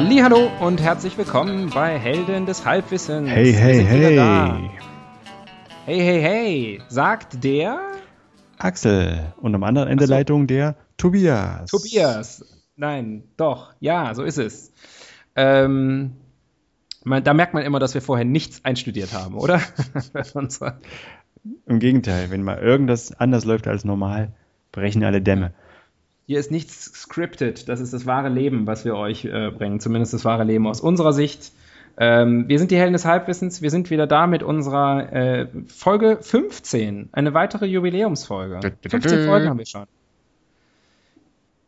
Hallo und herzlich willkommen bei Helden des Halbwissens. Hey, hey, hey. Hey, hey, hey, sagt der Axel und am anderen Ende so. Leitung der Tobias. Tobias. Nein, doch, ja, so ist es. Ähm, man, da merkt man immer, dass wir vorher nichts einstudiert haben, oder? Im Gegenteil, wenn mal irgendwas anders läuft als normal, brechen alle Dämme. Hier ist nichts scripted. Das ist das wahre Leben, was wir euch äh, bringen. Zumindest das wahre Leben aus unserer Sicht. Ähm, wir sind die Helden des Halbwissens. Wir sind wieder da mit unserer äh, Folge 15. Eine weitere Jubiläumsfolge. 15 Folgen haben wir schon.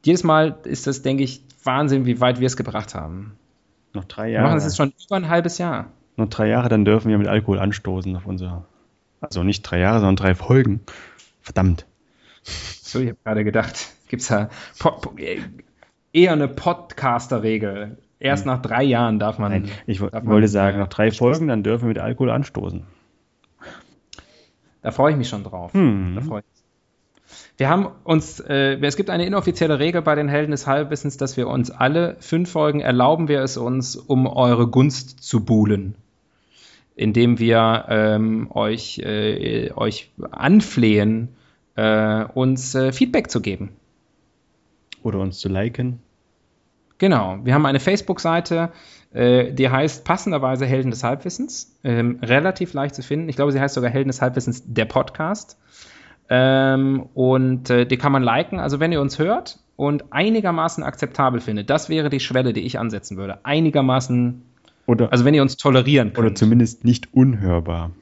Jedes Mal ist das, denke ich, Wahnsinn, wie weit wir es gebracht haben. Noch drei Jahre. Wir machen es jetzt schon über ein halbes Jahr. Noch drei Jahre, dann dürfen wir mit Alkohol anstoßen auf unser. Also nicht drei Jahre, sondern drei Folgen. Verdammt. So, ich habe gerade gedacht, gibt es ja eher eine Podcaster-Regel. Erst hm. nach drei Jahren darf man. Nein, ich darf wollte man, sagen, nach drei Folgen, dann dürfen wir mit Alkohol anstoßen. Da freue ich mich schon drauf. Hm. Da freue ich wir haben uns, äh, es gibt eine inoffizielle Regel bei den Helden des Halbwissens, dass wir uns alle fünf Folgen erlauben wir es uns, um eure Gunst zu buhlen. Indem wir ähm, euch, äh, euch anflehen, äh, uns äh, Feedback zu geben. Oder uns zu liken. Genau, wir haben eine Facebook-Seite, äh, die heißt passenderweise Helden des Halbwissens. Ähm, relativ leicht zu finden. Ich glaube, sie heißt sogar Helden des Halbwissens, der Podcast. Ähm, und äh, die kann man liken. Also wenn ihr uns hört und einigermaßen akzeptabel findet, das wäre die Schwelle, die ich ansetzen würde. Einigermaßen, oder, also wenn ihr uns tolerieren könnt. Oder zumindest nicht unhörbar.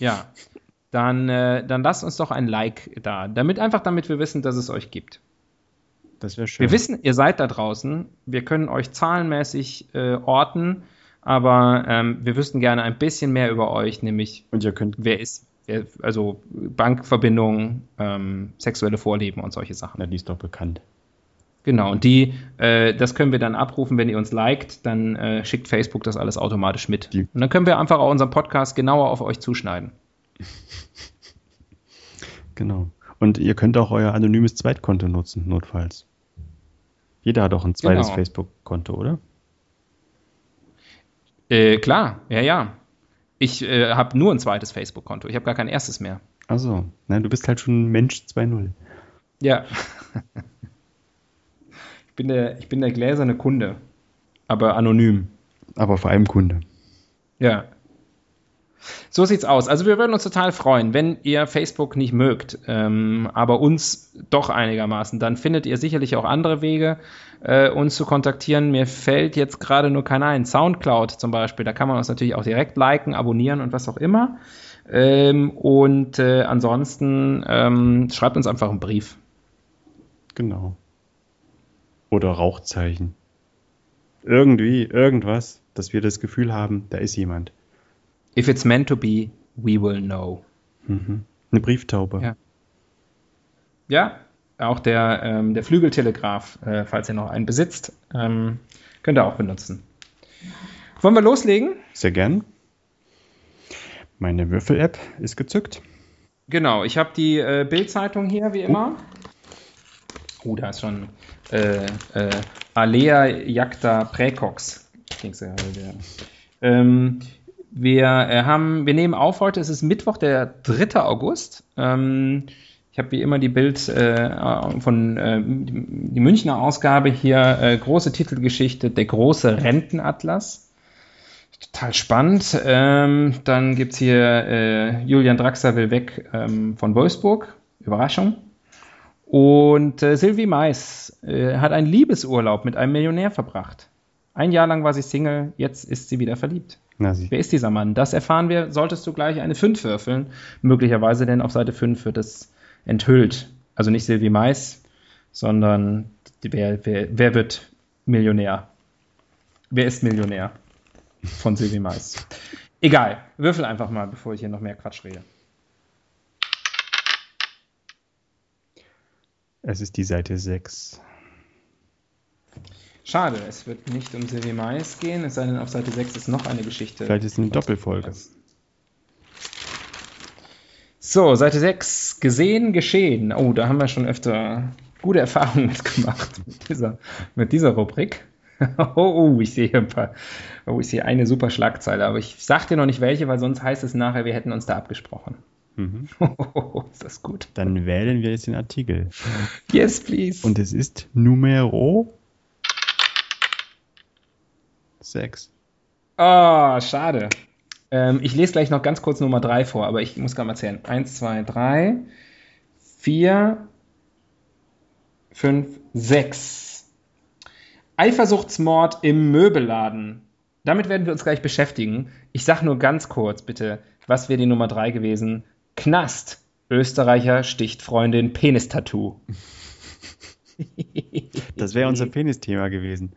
Ja, dann, äh, dann lasst uns doch ein Like da. Damit einfach, damit wir wissen, dass es euch gibt. Das wäre schön. Wir wissen, ihr seid da draußen. Wir können euch zahlenmäßig äh, orten, aber ähm, wir wüssten gerne ein bisschen mehr über euch, nämlich und ihr könnt wer ist, wer, also Bankverbindungen, ähm, sexuelle Vorlieben und solche Sachen. Ja, die ist doch bekannt. Genau, und die, äh, das können wir dann abrufen, wenn ihr uns liked, dann äh, schickt Facebook das alles automatisch mit. Die. Und dann können wir einfach auch unseren Podcast genauer auf euch zuschneiden. Genau. Und ihr könnt auch euer anonymes Zweitkonto nutzen, notfalls. Jeder hat auch ein zweites genau. Facebook-Konto, oder? Äh, klar, ja, ja. Ich äh, habe nur ein zweites Facebook-Konto. Ich habe gar kein erstes mehr. Achso, nein, du bist halt schon Mensch 2.0. Ja. ich, bin der, ich bin der gläserne Kunde, aber anonym. Aber vor allem Kunde. Ja. So sieht's aus. Also wir würden uns total freuen, wenn ihr Facebook nicht mögt, ähm, aber uns doch einigermaßen. Dann findet ihr sicherlich auch andere Wege, äh, uns zu kontaktieren. Mir fällt jetzt gerade nur keiner ein. Soundcloud zum Beispiel, da kann man uns natürlich auch direkt liken, abonnieren und was auch immer. Ähm, und äh, ansonsten ähm, schreibt uns einfach einen Brief. Genau. Oder Rauchzeichen. Irgendwie, irgendwas, dass wir das Gefühl haben, da ist jemand. If it's meant to be, we will know. Mhm. Eine Brieftaube. Ja. Ja, auch der, ähm, der Flügeltelegraph, äh, falls ihr noch einen besitzt, ähm, könnt ihr auch benutzen. Wollen wir loslegen? Sehr gern. Meine Würfel-App ist gezückt. Genau, ich habe die äh, Bild-Zeitung hier, wie immer. Oh, uh, da ist schon äh, äh, Alea Jacta Praecox. Ähm, wir äh, haben, wir nehmen auf heute, es ist Mittwoch, der 3. August. Ähm, ich habe wie immer die Bild äh, von äh, die Münchner Ausgabe hier, äh, große Titelgeschichte, der große Rentenatlas. Total spannend. Ähm, dann gibt es hier äh, Julian Draxler will weg ähm, von Wolfsburg. Überraschung. Und äh, Sylvie Mais hat einen Liebesurlaub mit einem Millionär verbracht. Ein Jahr lang war sie Single, jetzt ist sie wieder verliebt. Na, Wer ist dieser Mann? Das erfahren wir, solltest du gleich eine 5 würfeln. Möglicherweise, denn auf Seite 5 wird es enthüllt. Also nicht Sylvie Mais, sondern wer, wer, wer wird Millionär? Wer ist Millionär? Von Sylvie Mais. Egal, würfel einfach mal, bevor ich hier noch mehr Quatsch rede. Es ist die Seite 6. Schade, es wird nicht um Sylvie Mais gehen, es sei denn, auf Seite 6 ist noch eine Geschichte. Vielleicht ist es eine Doppelfolge. So, Seite 6. Gesehen, geschehen. Oh, da haben wir schon öfter gute Erfahrungen mitgemacht mit dieser, mit dieser Rubrik. Oh, oh, ich sehe ein paar. Oh, ich sehe eine super Schlagzeile, aber ich sag dir noch nicht welche, weil sonst heißt es nachher, wir hätten uns da abgesprochen. Mhm. Oh, ist das gut. Dann wählen wir jetzt den Artikel. Yes, please. Und es ist Numero 6. Oh, schade. Ähm, ich lese gleich noch ganz kurz Nummer 3 vor, aber ich muss gerade mal zählen. 1, 2, 3, 4, 5, 6. Eifersuchtsmord im Möbelladen. Damit werden wir uns gleich beschäftigen. Ich sage nur ganz kurz, bitte, was wäre die Nummer 3 gewesen? Knast. Österreicher sticht Freundin Penis-Tattoo. Das wäre unser Penis-Thema gewesen.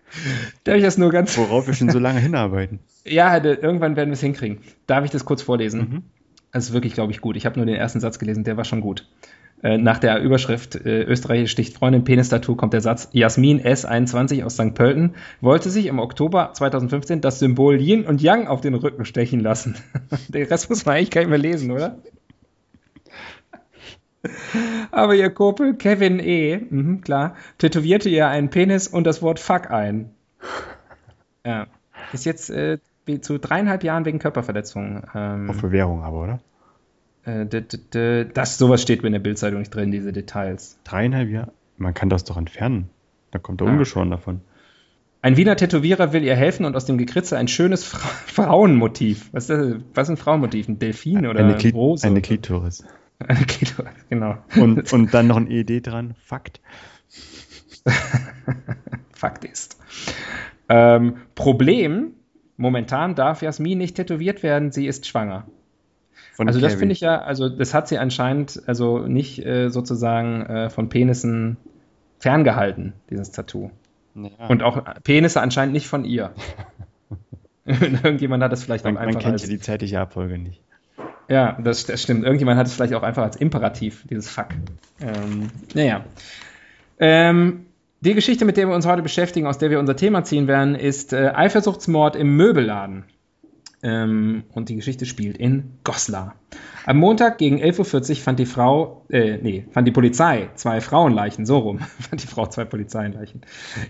Darf ich das nur ganz. Worauf wir schon so lange hinarbeiten. Ja, irgendwann werden wir es hinkriegen. Darf ich das kurz vorlesen? Mhm. Das ist wirklich, glaube ich, gut. Ich habe nur den ersten Satz gelesen, der war schon gut. Äh, nach der Überschrift äh, Österreich sticht Freundin Penis-Tattoo kommt der Satz Jasmin S21 aus St. Pölten wollte sich im Oktober 2015 das Symbol Yin und Yang auf den Rücken stechen lassen. den Rest muss man eigentlich gar nicht mehr lesen, oder? Aber ihr Kumpel Kevin E., mh, klar, tätowierte ihr einen Penis und das Wort Fuck ein. Ja. Ist jetzt äh, zu dreieinhalb Jahren wegen Körperverletzung. Ähm, Auf Bewährung aber, oder? Äh, das, sowas steht mir in der Bildzeitung nicht drin, diese Details. Dreieinhalb Jahre? Man kann das doch entfernen. Da kommt er ja. ungeschoren davon. Ein Wiener Tätowierer will ihr helfen und aus dem Gekritze ein schönes Fra Frauenmotiv. Was ist, das? Was ist ein Frauenmotiv? Ein Delfin oder eine Kli Rose? Eine Klitoris. Genau. Und, und dann noch ein ED dran. Fakt. Fakt ist. Ähm, Problem, momentan darf Jasmin nicht tätowiert werden, sie ist schwanger. Von also Kevin. das finde ich ja, also das hat sie anscheinend also nicht äh, sozusagen äh, von Penissen ferngehalten, dieses Tattoo. Ja. Und auch Penisse anscheinend nicht von ihr. Irgendjemand hat es vielleicht man, auch einfach Man kennt als, ja die zeitliche Abfolge nicht. Ja, das, das, stimmt. Irgendjemand hat es vielleicht auch einfach als Imperativ, dieses Fuck. Ähm, naja. Ähm, die Geschichte, mit der wir uns heute beschäftigen, aus der wir unser Thema ziehen werden, ist äh, Eifersuchtsmord im Möbelladen. Ähm, und die Geschichte spielt in Goslar. Am Montag gegen 11.40 Uhr fand die Frau, äh, nee, fand die Polizei zwei Frauenleichen, so rum, fand die Frau zwei Polizeileichen,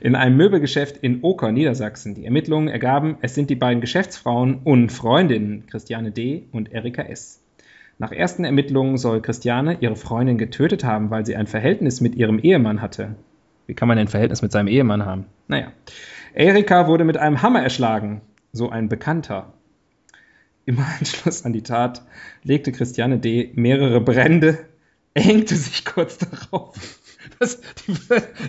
in einem Möbelgeschäft in Oker, Niedersachsen. Die Ermittlungen ergaben, es sind die beiden Geschäftsfrauen und Freundinnen Christiane D. und Erika S. Nach ersten Ermittlungen soll Christiane ihre Freundin getötet haben, weil sie ein Verhältnis mit ihrem Ehemann hatte. Wie kann man ein Verhältnis mit seinem Ehemann haben? Naja. Erika wurde mit einem Hammer erschlagen, so ein Bekannter. Im Anschluss an die Tat legte Christiane D. mehrere Brände, hängte sich kurz darauf. Das, die,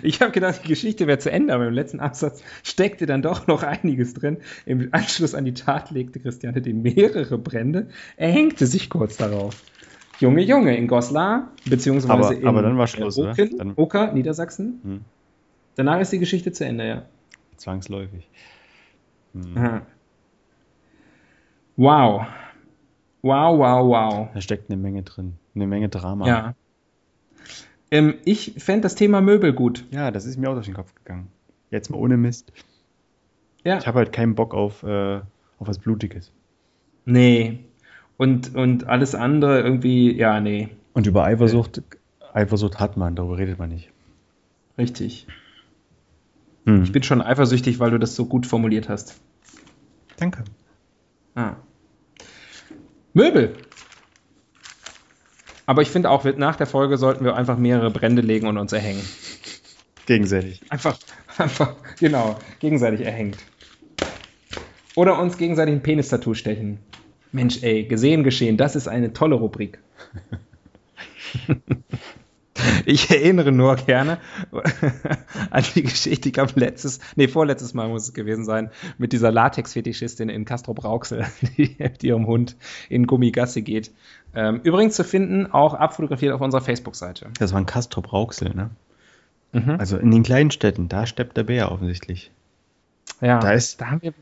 ich habe gedacht, die Geschichte wäre zu Ende, aber im letzten Absatz steckte dann doch noch einiges drin. Im Anschluss an die Tat legte Christiane D. mehrere Brände, er hängte sich kurz darauf. Junge, Junge, in Goslar, beziehungsweise aber, in aber dann war Schluss, Oken, dann... Oker, Niedersachsen. Hm. Danach ist die Geschichte zu Ende, ja. Zwangsläufig. Hm. Wow. Wow, wow, wow. Da steckt eine Menge drin. Eine Menge Drama. Ja. Ähm, ich fände das Thema Möbel gut. Ja, das ist mir auch durch den Kopf gegangen. Jetzt mal ohne Mist. Ja. Ich habe halt keinen Bock auf, äh, auf was Blutiges. Nee. Und, und alles andere irgendwie, ja, nee. Und über Eifersucht, Eifersucht hat man, darüber redet man nicht. Richtig. Hm. Ich bin schon eifersüchtig, weil du das so gut formuliert hast. Danke. Ah. Möbel. Aber ich finde auch, nach der Folge sollten wir einfach mehrere Brände legen und uns erhängen. Gegenseitig. Einfach, einfach, genau, gegenseitig erhängt. Oder uns gegenseitig ein Penis-Tattoo stechen. Mensch, ey, gesehen, geschehen, das ist eine tolle Rubrik. Ich erinnere nur gerne an die Geschichte, ich glaube letztes, nee, vorletztes Mal muss es gewesen sein, mit dieser Latex-Fetischistin in Castro Brauxel, die mit ihrem Hund in Gummigasse geht. Ähm, übrigens zu finden, auch abfotografiert auf unserer Facebook-Seite. Das war ein Castro Brauxel, ne? Mhm. Also in den kleinen Städten, da steppt der Bär offensichtlich. Ja, da, ist, da haben, wir,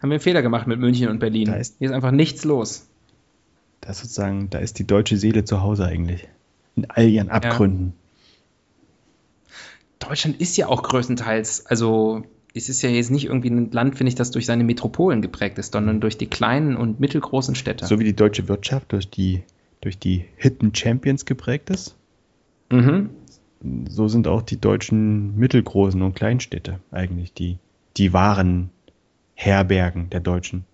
haben wir einen Fehler gemacht mit München und Berlin. Ist, Hier ist einfach nichts los. Da ist sozusagen, da ist die deutsche Seele zu Hause eigentlich. In all ihren Abgründen. Ja. Deutschland ist ja auch größtenteils, also es ist ja jetzt nicht irgendwie ein Land, finde ich, das durch seine Metropolen geprägt ist, sondern durch die kleinen und mittelgroßen Städte. So wie die deutsche Wirtschaft durch die, durch die Hidden Champions geprägt ist. Mhm. So sind auch die deutschen mittelgroßen und Kleinstädte eigentlich die, die wahren Herbergen der Deutschen.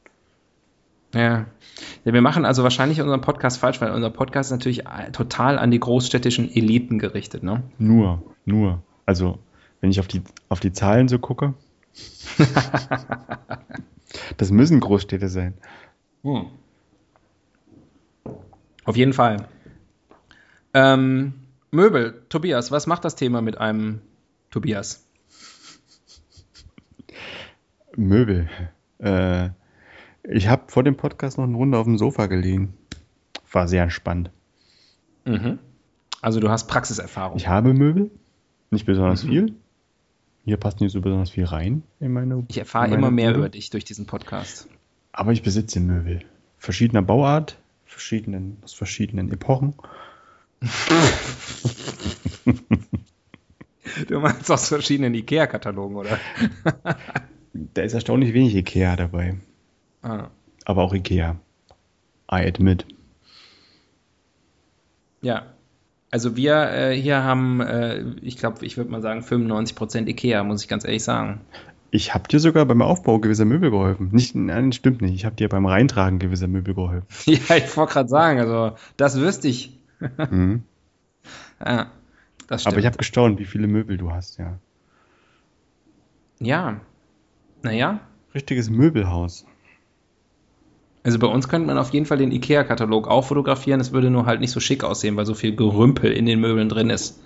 Ja. ja. Wir machen also wahrscheinlich unseren Podcast falsch, weil unser Podcast ist natürlich total an die großstädtischen Eliten gerichtet, ne? Nur, nur. Also, wenn ich auf die, auf die Zahlen so gucke, das müssen Großstädte sein. Hm. Auf jeden Fall. Ähm, Möbel, Tobias, was macht das Thema mit einem Tobias? Möbel. Äh, ich habe vor dem Podcast noch eine Runde auf dem Sofa gelegen. War sehr entspannt. Mhm. Also du hast Praxiserfahrung. Ich habe Möbel, nicht besonders mhm. viel. Hier passt nicht so besonders viel rein in meine. Ich erfahre immer mehr Möbel. über dich durch diesen Podcast. Aber ich besitze Möbel. Verschiedener Bauart, verschiedenen, aus verschiedenen Epochen. du meinst aus verschiedenen IKEA-Katalogen, oder? da ist erstaunlich wenig IKEA dabei. Ah. Aber auch IKEA. I admit. Ja. Also wir äh, hier haben, äh, ich glaube, ich würde mal sagen 95% IKEA, muss ich ganz ehrlich sagen. Ich habe dir sogar beim Aufbau gewisser Möbel geholfen. Nicht, nein, stimmt nicht. Ich habe dir beim Reintragen gewisser Möbel geholfen. ja, ich wollte gerade sagen, also das wüsste ich. mhm. Ja, das stimmt. Aber ich habe gestaunt, wie viele Möbel du hast, ja. Ja. Naja. Richtiges Möbelhaus. Also bei uns könnte man auf jeden Fall den IKEA-Katalog auch fotografieren. Es würde nur halt nicht so schick aussehen, weil so viel Gerümpel in den Möbeln drin ist.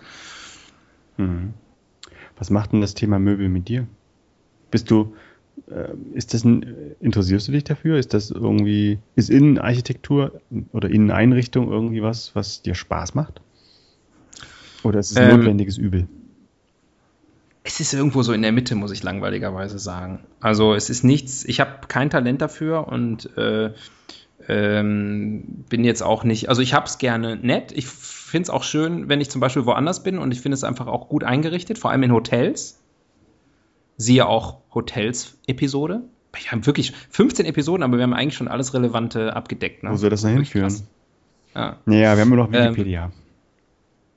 Hm. Was macht denn das Thema Möbel mit dir? Bist du, äh, ist das ein, interessierst du dich dafür? Ist das irgendwie, ist Innenarchitektur oder Inneneinrichtung irgendwie was, was dir Spaß macht? Oder ist es ein ähm, notwendiges Übel? Es ist irgendwo so in der Mitte, muss ich langweiligerweise sagen. Also es ist nichts, ich habe kein Talent dafür und äh, ähm, bin jetzt auch nicht, also ich habe es gerne nett. Ich finde es auch schön, wenn ich zum Beispiel woanders bin und ich finde es einfach auch gut eingerichtet, vor allem in Hotels. Siehe auch Hotels-Episode. Wir haben wirklich 15 Episoden, aber wir haben eigentlich schon alles Relevante abgedeckt. Ne? Wo soll das denn hinführen? Ja. ja, wir haben nur noch ähm, Wikipedia. Ähm,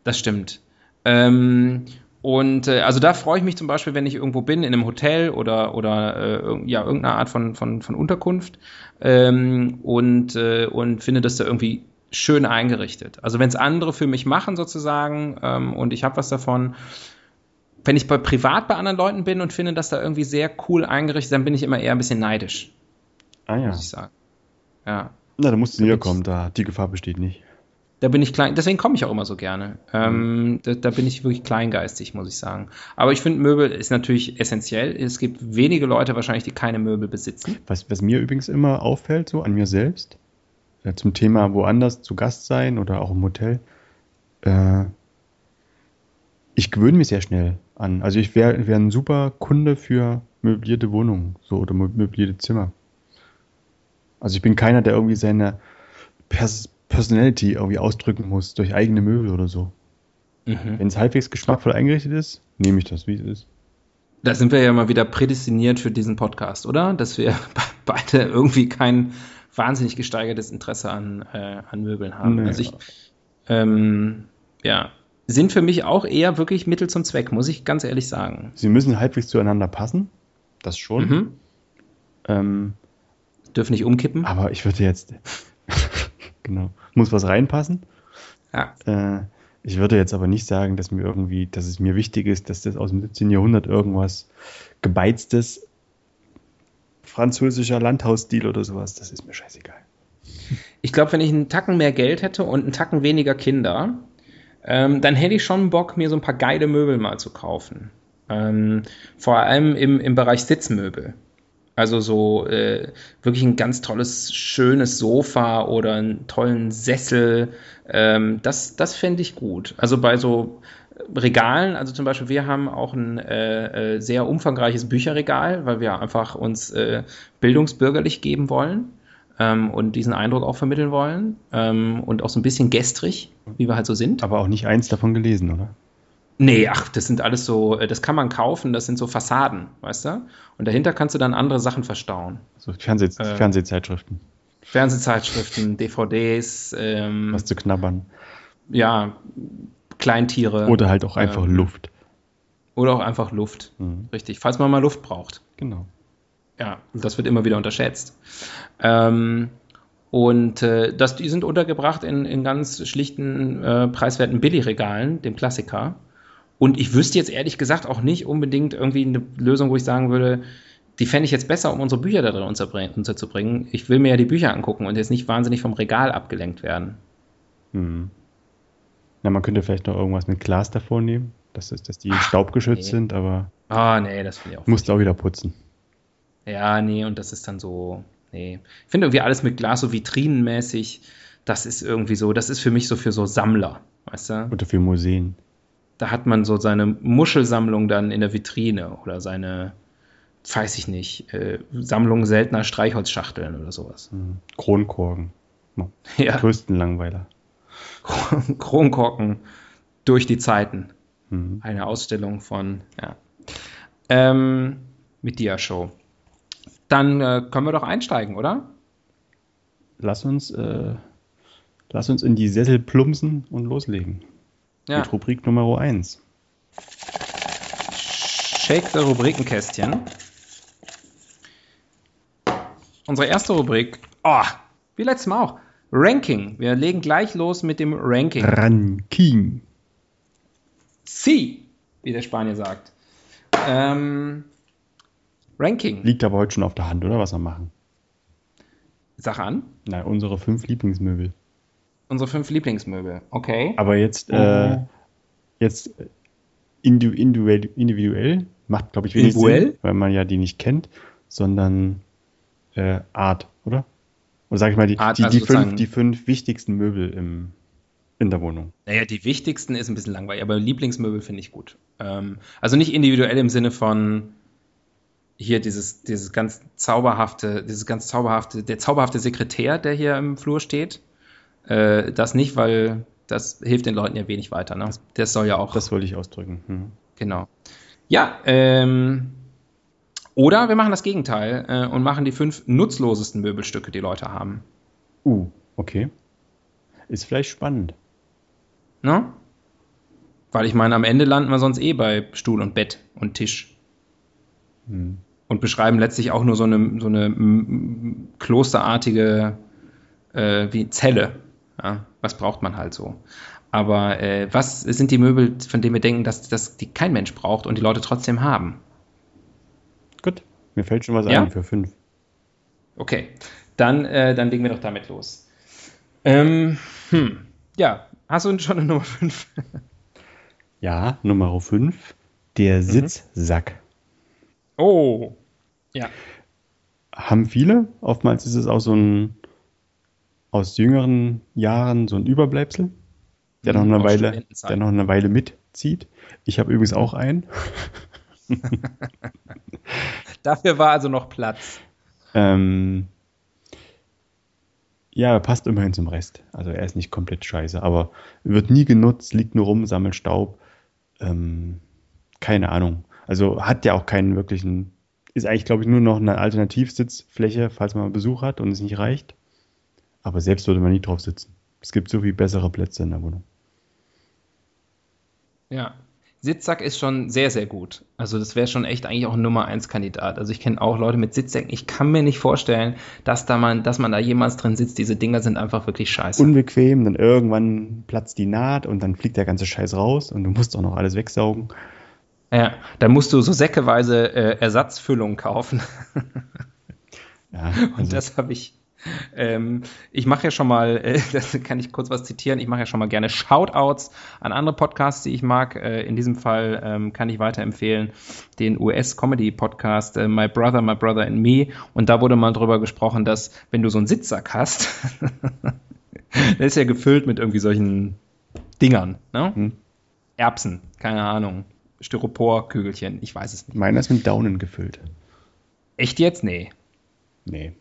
das stimmt. Ähm, und äh, also da freue ich mich zum Beispiel, wenn ich irgendwo bin, in einem Hotel oder, oder äh, ja, irgendeine Art von, von, von Unterkunft ähm, und, äh, und finde das da irgendwie schön eingerichtet. Also wenn es andere für mich machen sozusagen ähm, und ich habe was davon, wenn ich bei privat bei anderen Leuten bin und finde das da irgendwie sehr cool eingerichtet, dann bin ich immer eher ein bisschen neidisch. Ah ja. Muss ich sagen. Ja. Na, da musst du kommen, da die Gefahr besteht nicht da bin ich klein, deswegen komme ich auch immer so gerne. Ähm, da, da, bin ich wirklich kleingeistig, muss ich sagen. Aber ich finde, Möbel ist natürlich essentiell. Es gibt wenige Leute wahrscheinlich, die keine Möbel besitzen. Was, was mir übrigens immer auffällt, so an mir selbst, äh, zum Thema woanders zu Gast sein oder auch im Hotel, äh, ich gewöhne mich sehr schnell an. Also ich wäre wär ein super Kunde für möblierte Wohnungen so oder möblierte Zimmer. Also ich bin keiner, der irgendwie seine Pers Personality irgendwie ausdrücken muss durch eigene Möbel oder so. Mhm. Wenn es halbwegs geschmackvoll eingerichtet ist, nehme ich das, wie es ist. Da sind wir ja mal wieder prädestiniert für diesen Podcast, oder? Dass wir beide irgendwie kein wahnsinnig gesteigertes Interesse an, äh, an Möbeln haben. Nee, also ich, ähm, ja, sind für mich auch eher wirklich Mittel zum Zweck, muss ich ganz ehrlich sagen. Sie müssen halbwegs zueinander passen, das schon. Mhm. Ähm, Dürfen nicht umkippen. Aber ich würde jetzt, genau. Muss was reinpassen. Ja. Äh, ich würde jetzt aber nicht sagen, dass mir irgendwie, dass es mir wichtig ist, dass das aus dem 17. Jahrhundert irgendwas gebeiztes französischer Landhausstil oder sowas, das ist mir scheißegal. Ich glaube, wenn ich einen Tacken mehr Geld hätte und einen Tacken weniger Kinder, ähm, dann hätte ich schon Bock, mir so ein paar geile Möbel mal zu kaufen. Ähm, vor allem im, im Bereich Sitzmöbel. Also so äh, wirklich ein ganz tolles, schönes Sofa oder einen tollen Sessel. Ähm, das das fände ich gut. Also bei so Regalen, also zum Beispiel wir haben auch ein äh, äh, sehr umfangreiches Bücherregal, weil wir einfach uns äh, bildungsbürgerlich geben wollen ähm, und diesen Eindruck auch vermitteln wollen ähm, und auch so ein bisschen gestrig, wie wir halt so sind. Aber auch nicht eins davon gelesen, oder? Nee, ach, das sind alles so, äh, das kann man kaufen, das sind so Fassaden, weißt du? Und dahinter kannst du dann andere Sachen verstauen. So Fernseh Äh, Fernsehzeitschriften. Fernsehzeitschriften, DVDs, ähm, Was zu knabbern. ja, Kleintiere. Oder halt auch einfach ähm, Luft. Oder auch einfach Luft. Mhm. Richtig, falls man mal Luft braucht. Genau. Ja, das wird immer wieder unterschätzt. Ähm, und äh, das, die sind untergebracht in, in ganz schlichten, äh, preiswerten Billigregalen, dem Klassiker. Und ich wüsste jetzt ehrlich gesagt auch nicht unbedingt irgendwie eine Lösung, wo ich sagen würde, die fände ich jetzt besser, um unsere Bücher da drin unterzubringen-. Ich will mir ja die Bücher angucken und jetzt nicht wahnsinnig vom Regal abgelenkt werden. Mhm. Na, man könnte vielleicht noch irgendwas mit Glas davor nehmen, dass, dass die staubgeschützt nee. sind, aber Ah, nee, das finde ich auch. musst du auch wieder putzen. Ja, nee, und das ist dann so, nee. Ich finde irgendwie alles mit Glas so vitrinenmäßig, das ist irgendwie so, das ist für mich so für so Sammler, weißt du? Oder für Museen. Da hat man so seine Muschelsammlung dann in der Vitrine oder seine, weiß ich nicht, äh, Sammlung seltener Streichholzschachteln oder sowas. Mhm. Kronkorken. Ja, Größten Langweiler. Kronkorken durch die Zeiten. Mhm. Eine Ausstellung von, ja. Ähm, mit Dia-Show. Dann äh, können wir doch einsteigen, oder? Lass uns, äh, lass uns in die Sessel plumpsen und loslegen. Ja. Mit Rubrik Nummer 1. Shake the Rubrikenkästchen. Unsere erste Rubrik, oh, wie letztes Mal auch, Ranking. Wir legen gleich los mit dem Ranking. Ranking. C, wie der Spanier sagt. Ähm, Ranking. Liegt aber heute schon auf der Hand, oder? Was wir machen. Sag an. Na, unsere fünf Lieblingsmöbel. Unsere fünf Lieblingsmöbel. Okay. Aber jetzt, Oh. äh, jetzt indu individuell, individuell macht, glaube ich, wenig Individuell? Sinn, weil man ja die nicht kennt, sondern äh, Art, oder? Oder sag ich mal, die, Art, die, also die, fünf, die fünf wichtigsten Möbel im, in der Wohnung. Naja, die wichtigsten ist ein bisschen langweilig, aber Lieblingsmöbel finde ich gut. Ähm, also nicht individuell im Sinne von hier dieses, dieses ganz zauberhafte, dieses ganz zauberhafte, der zauberhafte Sekretär, der hier im Flur steht. Äh, das nicht, weil das hilft den Leuten ja wenig weiter. Ne? Das soll ja auch. Das wollte ich ausdrücken. Hm. Genau. Ja, ähm, oder wir machen das Gegenteil äh, und machen die fünf nutzlosesten Möbelstücke, die Leute haben. Uh, okay. Ist vielleicht spannend. Ne? Weil ich meine, am Ende landen wir sonst eh bei Stuhl und Bett und Tisch. Hm. Und beschreiben letztlich auch nur so eine, so eine klosterartige äh, wie Zelle. Ja, was braucht man halt so? Aber äh, was sind die Möbel, von denen wir denken, dass, dass die kein Mensch braucht und die Leute trotzdem haben? Gut. Mir fällt schon was Ja? ein für fünf. Okay, dann, äh, dann legen wir doch damit los. Ähm, hm. Ja, hast du schon eine Nummer 5? Ja, Nummer fünf. Der Sitzsack. Oh. Ja. Haben viele. Oftmals ist es auch so ein aus jüngeren Jahren so ein Überbleibsel, der noch Mhm, eine Weile, der noch eine Weile mitzieht. Ich habe übrigens auch einen. Dafür war also noch Platz. Ähm, ja, er passt immerhin zum Rest. Also er ist nicht komplett scheiße, aber wird nie genutzt, liegt nur rum, sammelt Staub. Ähm, keine Ahnung. Also hat ja auch keinen wirklichen, ist eigentlich, glaube ich, nur noch eine Alternativsitzfläche, falls man Besuch hat und es nicht reicht. Aber selbst würde man nie drauf sitzen. Es gibt so viel bessere Plätze in der Wohnung. Ja. Sitzsack ist schon sehr, sehr gut. Also das wäre schon echt eigentlich auch ein Nummer 1 Kandidat. Also ich kenne auch Leute mit Sitzsäcken. Ich kann mir nicht vorstellen, dass da man, dass man da jemals drin sitzt. Diese Dinger sind einfach wirklich scheiße. Unbequem, dann irgendwann platzt die Naht und dann fliegt der ganze Scheiß raus und du musst auch noch alles wegsaugen. ja, da musst du so säckeweise äh, Ersatzfüllung kaufen. Ja, Und also, das habe ich. Ähm, ich mache ja schon mal, äh, das kann ich kurz was zitieren, ich mache ja schon mal gerne Shoutouts an andere Podcasts, die ich mag. Äh, in diesem Fall ähm, kann ich weiterempfehlen den US-Comedy-Podcast äh, My Brother, My Brother and Me. Und da wurde mal drüber gesprochen, dass wenn du so einen Sitzsack hast, der ist ja gefüllt mit irgendwie solchen Dingern, ne? Hm. Erbsen, keine Ahnung. Styroporkügelchen, ich weiß es nicht. Meiner ist mit Daunen gefüllt. Echt jetzt? Nee. Nee.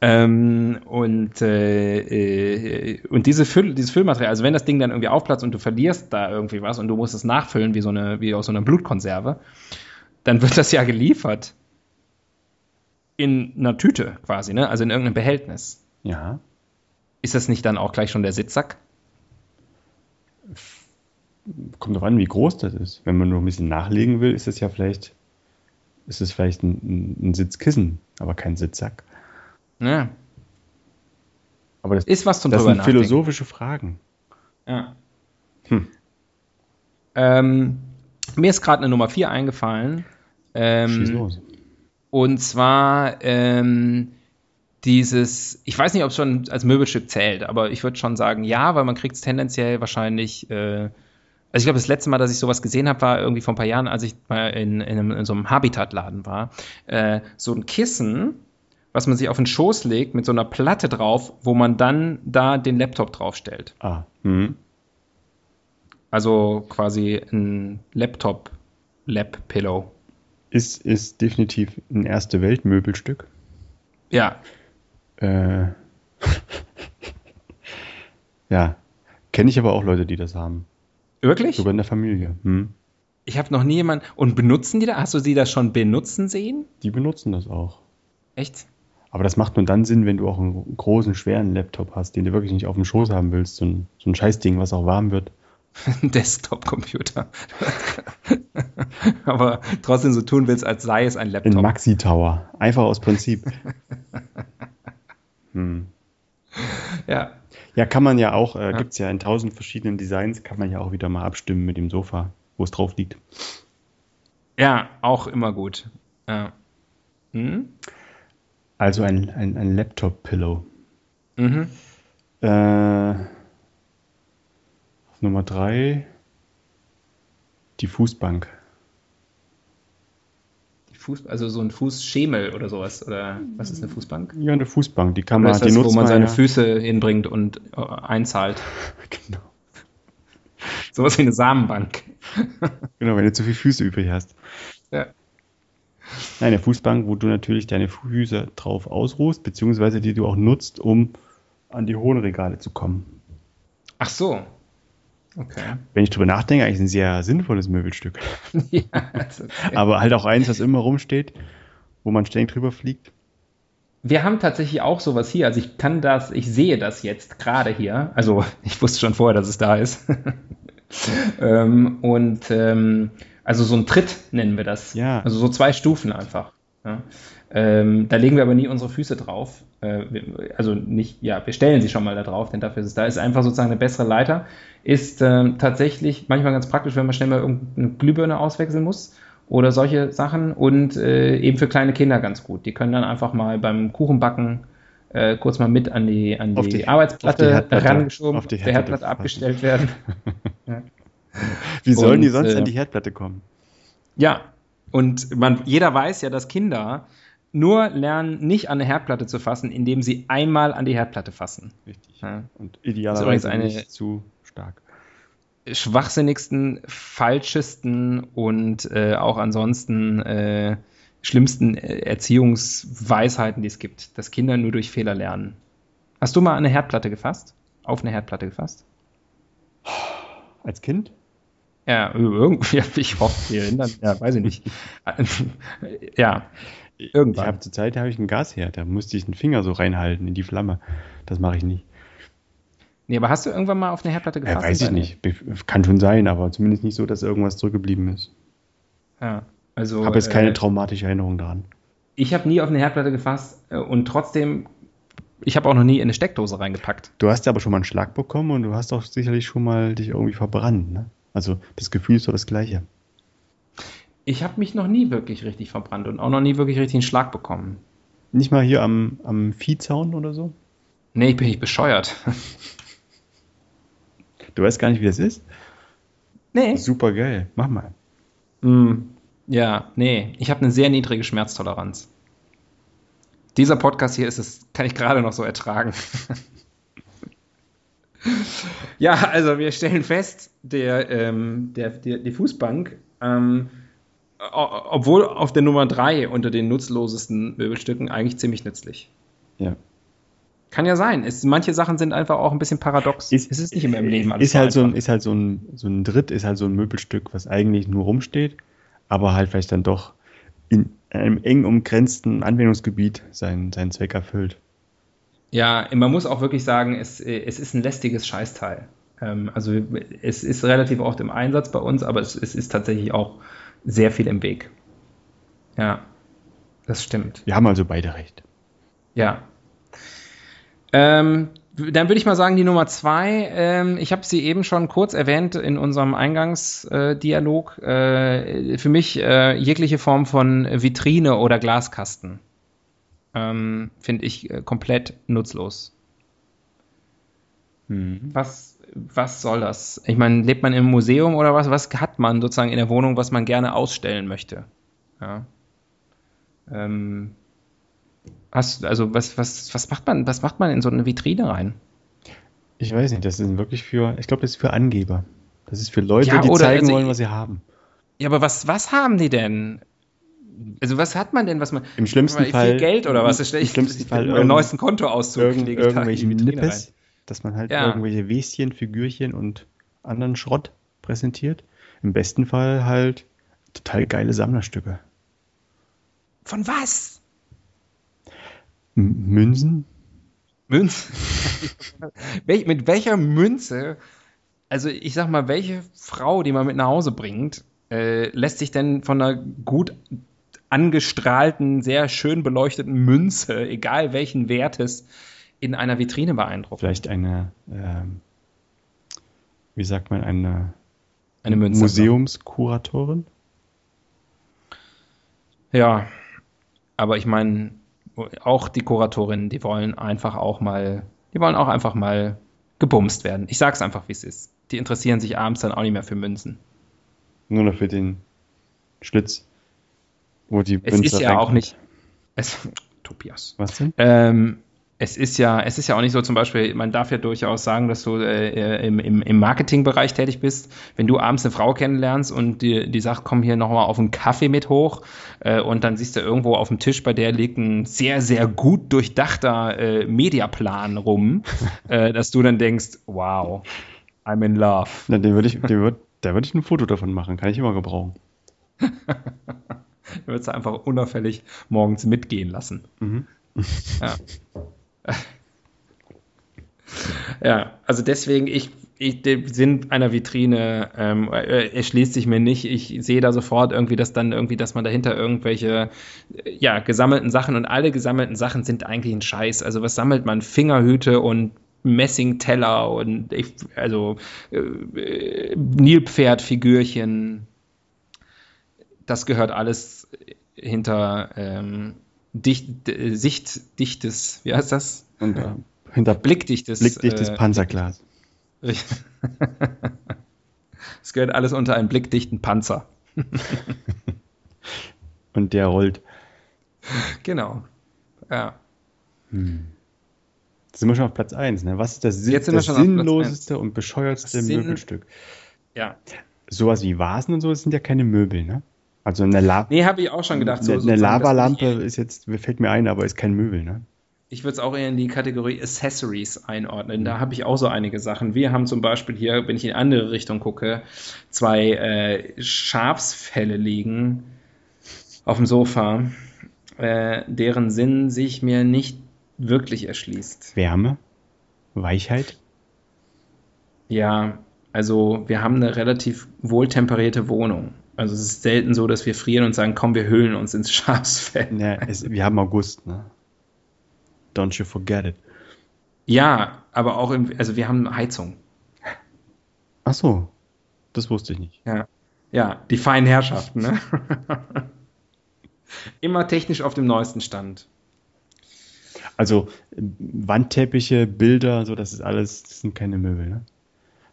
Ähm, und äh, äh, und diese Füll, dieses Füllmaterial, also wenn das Ding dann irgendwie aufplatzt und du verlierst da irgendwie was und du musst es nachfüllen wie so eine, wie aus so einer Blutkonserve, dann wird das ja geliefert in einer Tüte quasi, ne? Also in irgendeinem Behältnis. Ja. Ist das nicht dann auch gleich schon der Sitzsack? Kommt drauf an, wie groß das ist. Wenn man nur ein bisschen nachlegen will, ist es ja vielleicht, ist es vielleicht ein, ein Sitzkissen, aber kein Sitzsack. Ja. Aber das, Ist was zum das sind nachdenken. philosophische Fragen. Ja. Hm. Ähm, mir ist gerade eine Nummer 4 eingefallen. Schieß Ähm, los. und zwar ähm, dieses, ich weiß nicht, ob es schon als Möbelstück zählt, aber ich würde schon sagen, ja, weil man kriegt es tendenziell wahrscheinlich. Äh, also ich glaube, das letzte Mal, dass ich sowas gesehen habe, war irgendwie vor ein paar Jahren, als ich mal in, in, einem, in so einem Habitatladen war. Äh, so ein Kissen, was man sich auf den Schoß legt mit so einer Platte drauf, wo man dann da den Laptop draufstellt. Ah. Hm. Also quasi ein Laptop-Lap-Pillow. Ist, ist definitiv ein erste Weltmöbelstück. Ja, Äh, ja. Kenne ich aber auch Leute, die das haben. wirklich? Sogar in der Familie. Hm. Ich habe noch nie jemanden. Und benutzen die da? Hast du sie da schon benutzen sehen? Die benutzen das auch. Echt? Aber das macht nur dann Sinn, wenn du auch einen großen, schweren Laptop hast, den du wirklich nicht auf dem Schoß haben willst. So ein, so ein Scheißding, was auch warm wird. Ein Desktop-Computer. Aber trotzdem so tun willst, als sei es ein In Laptop. Maxi Tower. Einfach aus Prinzip. hm. Ja. Ja, kann man ja auch, äh, Ja. gibt es ja in tausend verschiedenen Designs, kann man ja auch wieder mal abstimmen mit dem Sofa, wo es drauf liegt. ja, auch immer gut. Ja. Hm? Also ein, ein, ein Laptop-Pillow. Mhm. Äh, Nummer drei die Fußbank. Die Fuß, also so ein Fußschemel oder sowas. Oder was ist eine Fußbank? Ja, eine Fußbank, die kann man, die das, wo nutzt man seine ja. Füße hinbringt und äh, einzahlt? Genau. Sowas wie eine Samenbank. genau, wenn du zu viele Füße übrig hast. Ja. Nein, eine Fußbank, wo du natürlich deine Füße drauf ausruhst, beziehungsweise die du auch nutzt, um an die hohen Regale zu kommen. Ach so. Okay. Wenn ich drüber nachdenke, eigentlich ein sehr sinnvolles Möbelstück. ja, okay. Aber halt auch eins, was immer rumsteht, wo man ständig drüber fliegt. Wir haben tatsächlich auch sowas hier. Also ich kann das, ich sehe das jetzt gerade hier. Also ich wusste schon vorher, dass es da ist. ähm, und ähm, also so ein Tritt nennen wir das. Ja. Also so zwei Stufen einfach. Ja. Ähm, da legen wir aber nie unsere Füße drauf. Äh, also nicht, ja, wir stellen sie schon mal da drauf, denn dafür ist es da. Ist einfach sozusagen eine bessere Leiter. Ist ähm, tatsächlich manchmal ganz praktisch, wenn man schnell mal irgendeine Glühbirne auswechseln muss oder solche Sachen und äh, eben für kleine Kinder ganz gut. Die können dann einfach mal beim Kuchenbacken äh, kurz mal mit an die, an Auf die, die- Arbeitsplatte auf die herangeschoben, auf die der Herdplatte abgestellt werden. Wie sollen die Und, sonst äh, an die Herdplatte kommen? Ja, und man, jeder weiß ja, dass Kinder nur lernen, nicht an eine Herdplatte zu fassen, indem sie einmal an die Herdplatte fassen. Richtig. Ja. Und idealerweise eine- nicht zu stark. schwachsinnigsten, falschesten und äh, auch ansonsten äh, schlimmsten äh, Erziehungsweisheiten, die es gibt, dass Kinder nur durch Fehler lernen. Hast du mal an eine Herdplatte gefasst? Auf eine Herdplatte gefasst? Als Kind? Ja, irgendwie, ich hoffe, wir erinnern, ja, weiß ich nicht. ja, Ich irgendwann. habe zur Zeit habe ich einen Gasherd, da musste ich den Finger so reinhalten in die Flamme. Das mache ich nicht. Nee, aber hast du irgendwann mal auf eine Herdplatte Äh, gefasst? weiß ich nicht. Kann schon sein, aber zumindest nicht so, dass irgendwas zurückgeblieben ist. Ja, also. habe jetzt keine äh, traumatische Erinnerung daran. Ich habe nie auf eine Herdplatte gefasst äh, und trotzdem, ich habe auch noch nie in eine Steckdose reingepackt. Du hast ja aber schon mal einen Schlag bekommen und du hast doch sicherlich schon mal dich irgendwie verbrannt. Ne? Also das Gefühl ist doch das gleiche. Ich habe mich noch nie wirklich richtig verbrannt und auch noch nie wirklich richtig einen Schlag bekommen. Nicht mal hier am, am Viehzaun oder so? Nee, ich bin nicht bescheuert. Du weißt gar nicht, wie das ist? nee. Super geil. Mach mal. Mm, ja, nee. Ich habe eine sehr niedrige Schmerztoleranz. Dieser Podcast hier ist es, kann ich gerade noch so ertragen. Ja, also wir stellen fest, der, ähm, der, der, die Fußbank, ähm, obwohl auf der Nummer 3 unter den nutzlosesten Möbelstücken eigentlich ziemlich nützlich. Ja. Kann ja sein. Es, manche Sachen sind einfach auch ein bisschen paradox. Ist, es ist nicht immer im Leben alles ist halt so ein, Ist halt so ein, so ein Dritt, ist halt so ein Möbelstück, was eigentlich nur rumsteht, aber halt vielleicht dann doch in einem eng umgrenzten Anwendungsgebiet seinen, seinen Zweck erfüllt. Ja, man muss auch wirklich sagen, es, es ist ein lästiges Scheißteil. Ähm, also es ist relativ oft im Einsatz bei uns, aber es, es ist tatsächlich auch sehr viel im Weg. Ja, das stimmt. Wir haben also beide recht. Ja. Ähm, dann würde ich mal sagen, die Nummer zwei, ähm, ich habe sie eben schon kurz erwähnt in unserem Eingangsdialog, äh, für mich äh, jegliche Form von Vitrine oder Glaskasten ähm, finde ich äh, komplett nutzlos. Hm. Was, was soll das? Ich meine, lebt man im Museum oder was? Was hat man sozusagen in der Wohnung, was man gerne ausstellen möchte? Ja. Ähm, Hast, also was, was, was macht man, was macht man in so eine Vitrine rein? Ich weiß nicht, das ist wirklich für, ich glaube, das ist für Angeber. Das ist für Leute, ja, die zeigen also, wollen, was sie haben. Ja, aber was, was haben die denn? Also was hat man denn, was man? Im schlimmsten Fall viel Geld oder was? Im, im schlimmsten Fall im neuesten Kontoauszug irgend, lege irgendwelche Nippes, rein. dass man halt ja. irgendwelche Wäschen, Figürchen und anderen Schrott präsentiert. Im besten Fall halt total geile Sammlerstücke. Von was? Münzen? Münzen? Wel mit welcher Münze, also ich sag mal, welche Frau, die man mit nach Hause bringt, äh, lässt sich denn von einer gut angestrahlten, sehr schön beleuchteten Münze, egal welchen Wertes, in einer Vitrine beeindrucken? Vielleicht eine, äh, wie sagt man, eine, eine Münze, Museumskuratorin? Ja, aber ich meine, auch die Kuratorinnen, die wollen einfach auch mal, die wollen auch einfach mal gebumst werden. Ich sag's einfach, wie es ist. Die interessieren sich abends dann auch nicht mehr für Münzen. Nur noch für den Schlitz, wo die Es Münze ist ja auch nicht. Es, Tobias. Was denn? Ähm, es ist ja, es ist ja auch nicht so zum Beispiel, man darf ja durchaus sagen, dass du äh, im, im, im Marketingbereich tätig bist. Wenn du abends eine Frau kennenlernst und die, die sagt, komm hier nochmal auf einen Kaffee mit hoch äh, und dann siehst du irgendwo auf dem Tisch, bei der liegt ein sehr, sehr gut durchdachter äh, Mediaplan rum, äh, dass du dann denkst, wow, I'm in love. Na, den würde ich, den würd, da würde ich ein Foto davon machen, kann ich immer gebrauchen. Du würdest einfach unauffällig morgens mitgehen lassen. Mhm. Ja. ja, also deswegen, ich, ich, der Sinn einer Vitrine ähm, erschließt sich mir nicht. Ich sehe da sofort irgendwie, dass dann irgendwie, dass man dahinter irgendwelche, ja, gesammelten Sachen und alle gesammelten Sachen sind eigentlich ein Scheiß. Also was sammelt man? Fingerhüte und Messingteller und ich, also äh, Nilpferdfigürchen. Das gehört alles hinter ähm, dicht, äh, sichtdichtes, wie heißt das? Unter, hinter blickdichtes, blickdichtes äh, Panzerglas. Es gehört alles unter einen blickdichten Panzer. Und der rollt. Genau. Ja. Hm. Jetzt sind wir schon auf Platz 1. Ne? Was ist das, Jetzt das sinnloseste und bescheuertste Möbelstück? Ja. Sowas wie Vasen und so, das sind ja keine Möbel, ne? Also eine Lava. Nee, habe ich auch schon gedacht. So, eine, eine Lavalampe ist jetzt, fällt mir ein, aber ist kein Möbel, ne? Ich würde es auch eher in die Kategorie Accessories einordnen. Da habe ich auch so einige Sachen. Wir haben zum Beispiel hier, wenn ich in andere Richtung gucke, zwei äh, Schafsfälle liegen auf dem Sofa, äh, deren Sinn sich mir nicht wirklich erschließt. Wärme? Weichheit? Ja, also wir haben eine relativ wohltemperierte Wohnung. Also es ist selten so, dass wir frieren und sagen, komm, wir hüllen uns ins Schafsfell. Ja, es, wir haben August, ne? Don't you forget it. Ja, aber auch im, also wir haben Heizung. Ach so, das wusste ich nicht. Ja, ja die feinen Herrschaften, ne? Immer technisch auf dem neuesten Stand. Also Wandteppiche, Bilder, so, das ist alles, das sind keine Möbel, ne?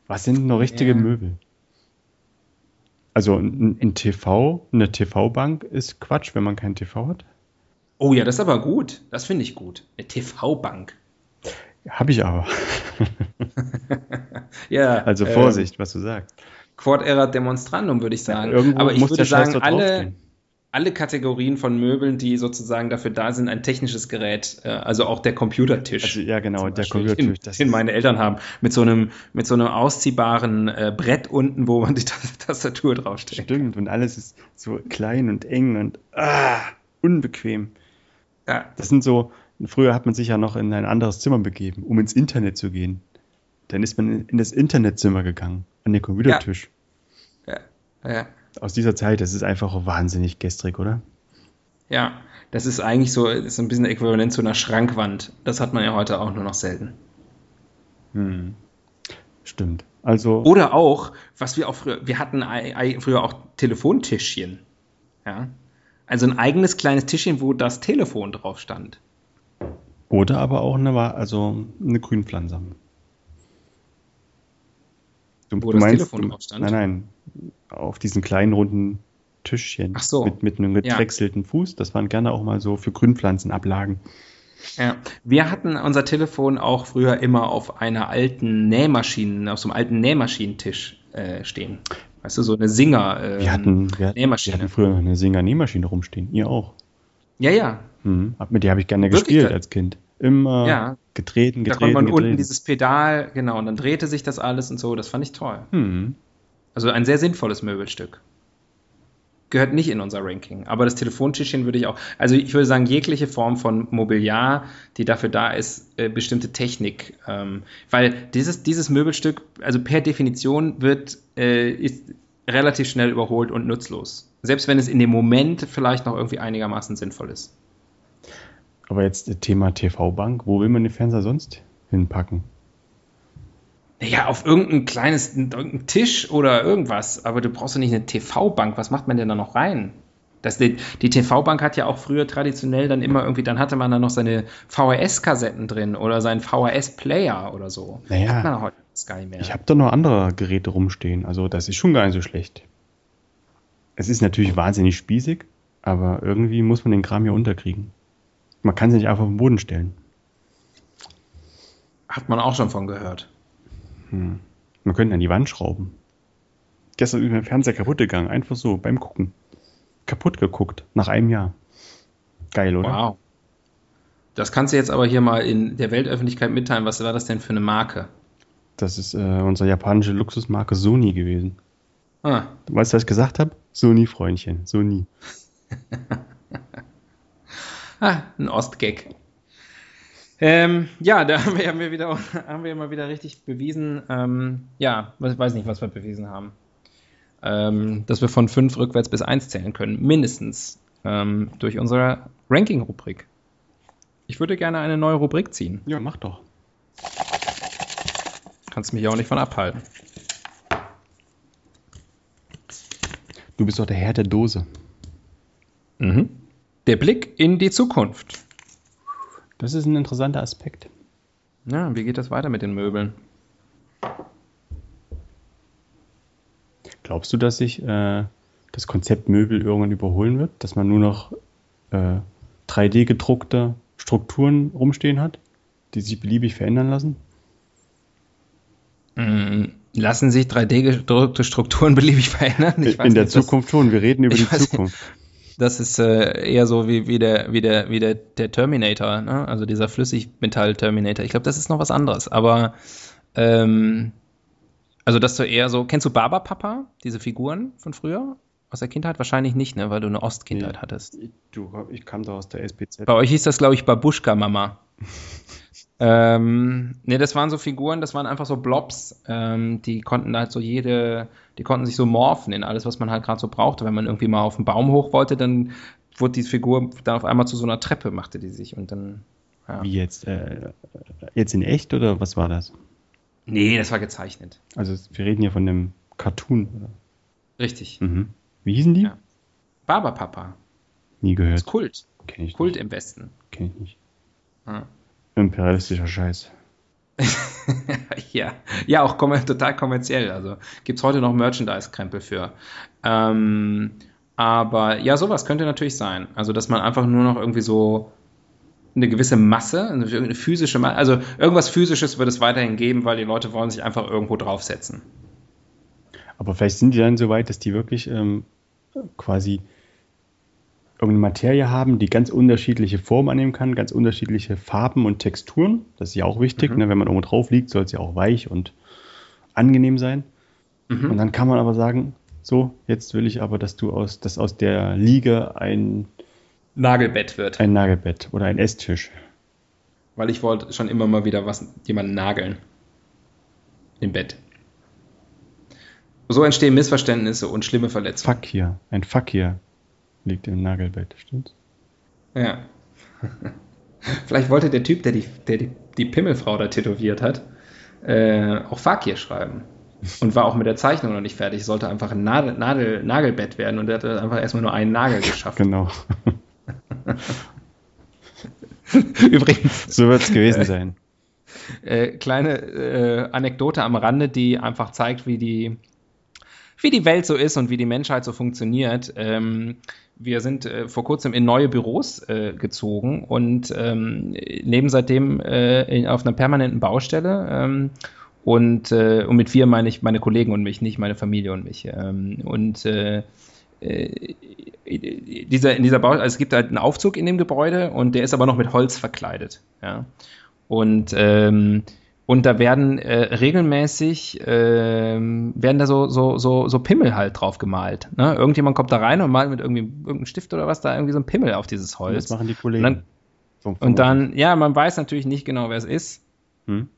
Was sind noch richtige ja. Möbel? Also ein, TV, eine TV-Bank ist Quatsch, wenn man kein TV hat. Oh ja, das ist aber gut. Das finde ich gut. Eine TV-Bank. Habe ich aber. ja. Also Vorsicht, ähm, was du sagst. Quod erat demonstrandum, würde ich sagen. Ja, aber ich würde sagen, alle, alle Kategorien von Möbeln, die sozusagen dafür da sind, ein technisches Gerät, äh, also auch der Computertisch. Also, ja, genau, der Computertisch. Den, den meine Eltern haben, mit so einem, mit so einem ausziehbaren äh, Brett unten, wo man die Tastatur draufsteht. Stimmt, und alles ist so klein und eng und ah, unbequem. Ja. Das sind so, früher hat man sich ja noch in ein anderes Zimmer begeben, um ins Internet zu gehen. Dann ist man in das Internetzimmer gegangen, an den Computertisch. Ja. ja. ja. Aus dieser Zeit, das ist einfach wahnsinnig gestrig, oder? Ja, das ist eigentlich so, ist ein bisschen äquivalent zu einer Schrankwand. Das hat man ja heute auch nur noch selten. Hm. Stimmt. Also. Oder auch, was wir auch früher, wir hatten früher auch Telefontischchen. Ja. Also ein eigenes kleines Tischchen, wo das Telefon drauf stand. Oder aber auch eine, also eine Grünpflanze. Du, Wo du das meinst, Telefon drauf stand? Nein, nein. Auf diesen kleinen runden Tischchen. Ach so. Mit, mit einem gedrechselten ja. Fuß. Das waren gerne auch mal so für Grünpflanzenablagen. Ja, wir hatten unser Telefon auch früher immer auf einer alten Nähmaschine, auf so einem alten Nähmaschinentisch äh, stehen. Weißt du, so eine Singer äh, wir hatten, wir, Nähmaschine. Wir hatten früher eine Singer Nähmaschine rumstehen. Ihr auch. Ja, ja. Mhm. Mit der habe ich gerne Wirklich? gespielt als Kind. Immer ja. getreten, getreten. Da konnte man getreten. unten dieses Pedal, genau, und dann drehte sich das alles und so. Das fand ich toll. Mhm. Also ein sehr sinnvolles Möbelstück. Gehört nicht in unser Ranking. Aber das Telefontischchen würde ich auch. Also ich würde sagen, jegliche Form von Mobiliar, die dafür da ist, äh, bestimmte Technik. Ähm, weil dieses, dieses Möbelstück, also per Definition wird, äh, ist relativ schnell überholt und nutzlos. Selbst wenn es in dem Moment vielleicht noch irgendwie einigermaßen sinnvoll ist. Aber jetzt Thema TV-Bank, wo will man den Fernseher sonst hinpacken? Ja, auf irgendein kleines irgendein Tisch oder irgendwas. Aber du brauchst doch nicht eine TV-Bank. Was macht man denn da noch rein? Das, die, die TV-Bank hat ja auch früher traditionell dann immer irgendwie, dann hatte man dann noch seine VHS-Kassetten drin oder seinen VHS-Player oder so. Naja, hat man heute nicht mehr. Ich habe da noch andere Geräte rumstehen. Also das ist schon gar nicht so schlecht. Es ist natürlich wahnsinnig spießig, aber irgendwie muss man den Kram hier unterkriegen. Man kann sie nicht einfach auf den Boden stellen. Hat man auch schon von gehört. Hm. Man könnte an die Wand schrauben. Gestern ist mein Fernseher kaputt gegangen, einfach so beim Gucken. Kaputt geguckt, nach einem Jahr. Geil, oder? Wow. Das kannst du jetzt aber hier mal in der Weltöffentlichkeit mitteilen. Was war das denn für eine Marke? Das ist äh, unsere japanische Luxusmarke Sony gewesen. Ah. Weißt du, was ich gesagt habe? Sony-Freundchen, Sony. Ah, ein Ostgag. Ähm, ja, da haben wir, haben wir, wieder, haben wir mal wieder richtig bewiesen, ähm, ja, ich weiß nicht, was wir bewiesen haben. Ähm, dass wir von 5 rückwärts bis 1 zählen können, mindestens ähm, durch unsere Ranking-Rubrik. Ich würde gerne eine neue Rubrik ziehen. Ja, mach doch. Kannst mich auch nicht von abhalten. Du bist doch der Herr der Dose. Mhm. Der Blick in die Zukunft. Das ist ein interessanter Aspekt. Ja, wie geht das weiter mit den Möbeln? Glaubst du, dass sich äh, das Konzept Möbel irgendwann überholen wird? Dass man nur noch äh, 3D gedruckte Strukturen rumstehen hat, die sich beliebig verändern lassen? Mm, lassen sich 3D gedruckte Strukturen beliebig verändern? in der nicht, Zukunft schon. Wir reden über die Zukunft. Das ist äh, eher so wie, wie, der, wie, der, wie der, der Terminator, ne? also dieser Flüssigmetall-Terminator. Ich glaube, das ist noch was anderes. Aber ähm, also dass du eher so, kennst du Barberpapa, diese Figuren von früher? Aus der Kindheit wahrscheinlich nicht, ne, weil du eine Ostkindheit nee, hattest. Du, ich kam da aus der SPZ. Bei euch hieß das, glaube ich, Babuschka-Mama. ähm, ne, das waren so Figuren, das waren einfach so Blobs, ähm, die konnten halt so jede, die konnten sich so morphen in alles, was man halt gerade so brauchte. Wenn man irgendwie mal auf den Baum hoch wollte, dann wurde die Figur dann auf einmal zu so einer Treppe, machte die sich und dann. Ja. Wie jetzt? Äh, jetzt in echt oder was war das? Nee, das war gezeichnet. Also wir reden hier von einem Cartoon, oder? Richtig. Mhm. Wie hießen die? Ja. Barberpapa. Nie gehört. Das ist Kult. Kenn ich Kult nicht. im Westen. Kenn ich nicht. Ja. Imperialistischer Scheiß. ja. ja, auch kommer total kommerziell. Also gibt es heute noch Merchandise-Krempel für. Ähm, aber ja, sowas könnte natürlich sein. Also, dass man einfach nur noch irgendwie so eine gewisse Masse, eine physische Masse, also irgendwas physisches wird es weiterhin geben, weil die Leute wollen sich einfach irgendwo draufsetzen. Aber vielleicht sind die dann so weit, dass die wirklich ähm, quasi irgendeine Materie haben, die ganz unterschiedliche Formen annehmen kann, ganz unterschiedliche Farben und Texturen. Das ist ja auch wichtig. Mhm. Ne? Wenn man irgendwo drauf liegt, soll es ja auch weich und angenehm sein. Mhm. Und dann kann man aber sagen, so, jetzt will ich aber, dass du aus, dass aus der Liege ein Nagelbett wird. Ein Nagelbett oder ein Esstisch. Weil ich wollte schon immer mal wieder was jemanden nageln. Im Bett. So entstehen Missverständnisse und schlimme Verletzungen. Fuck hier. Ein Fuck hier liegt im Nagelbett, stimmt's? Ja. Vielleicht wollte der Typ, der die, der die, die Pimmelfrau da tätowiert hat, äh, auch Fakir schreiben. Und war auch mit der Zeichnung noch nicht fertig. Sollte einfach ein Nadel, Nadel, Nagelbett werden und er hat einfach erstmal nur einen Nagel geschafft. Genau. Übrigens. So wird es gewesen sein. Äh, kleine äh, Anekdote am Rande, die einfach zeigt, wie die, wie die Welt so ist und wie die Menschheit so funktioniert. Ähm, wir sind äh, vor kurzem in neue Büros äh, gezogen und ähm, leben seitdem äh, in, auf einer permanenten Baustelle. Ähm, und, äh, und mit wir meine ich meine Kollegen und mich, nicht meine Familie und mich. Ähm, und äh, äh, dieser, in dieser Bau, also es gibt halt einen Aufzug in dem Gebäude und der ist aber noch mit Holz verkleidet. Ja. Und, ähm, und da werden äh, regelmäßig äh, werden da so, so, so, so Pimmel halt drauf gemalt. Ne? Irgendjemand kommt da rein und malt mit irgendwie irgendeinem Stift oder was da irgendwie so ein Pimmel auf dieses Holz. Und das machen die Kollegen. Und dann, und dann, ja, man weiß natürlich nicht genau, wer es ist. Hm?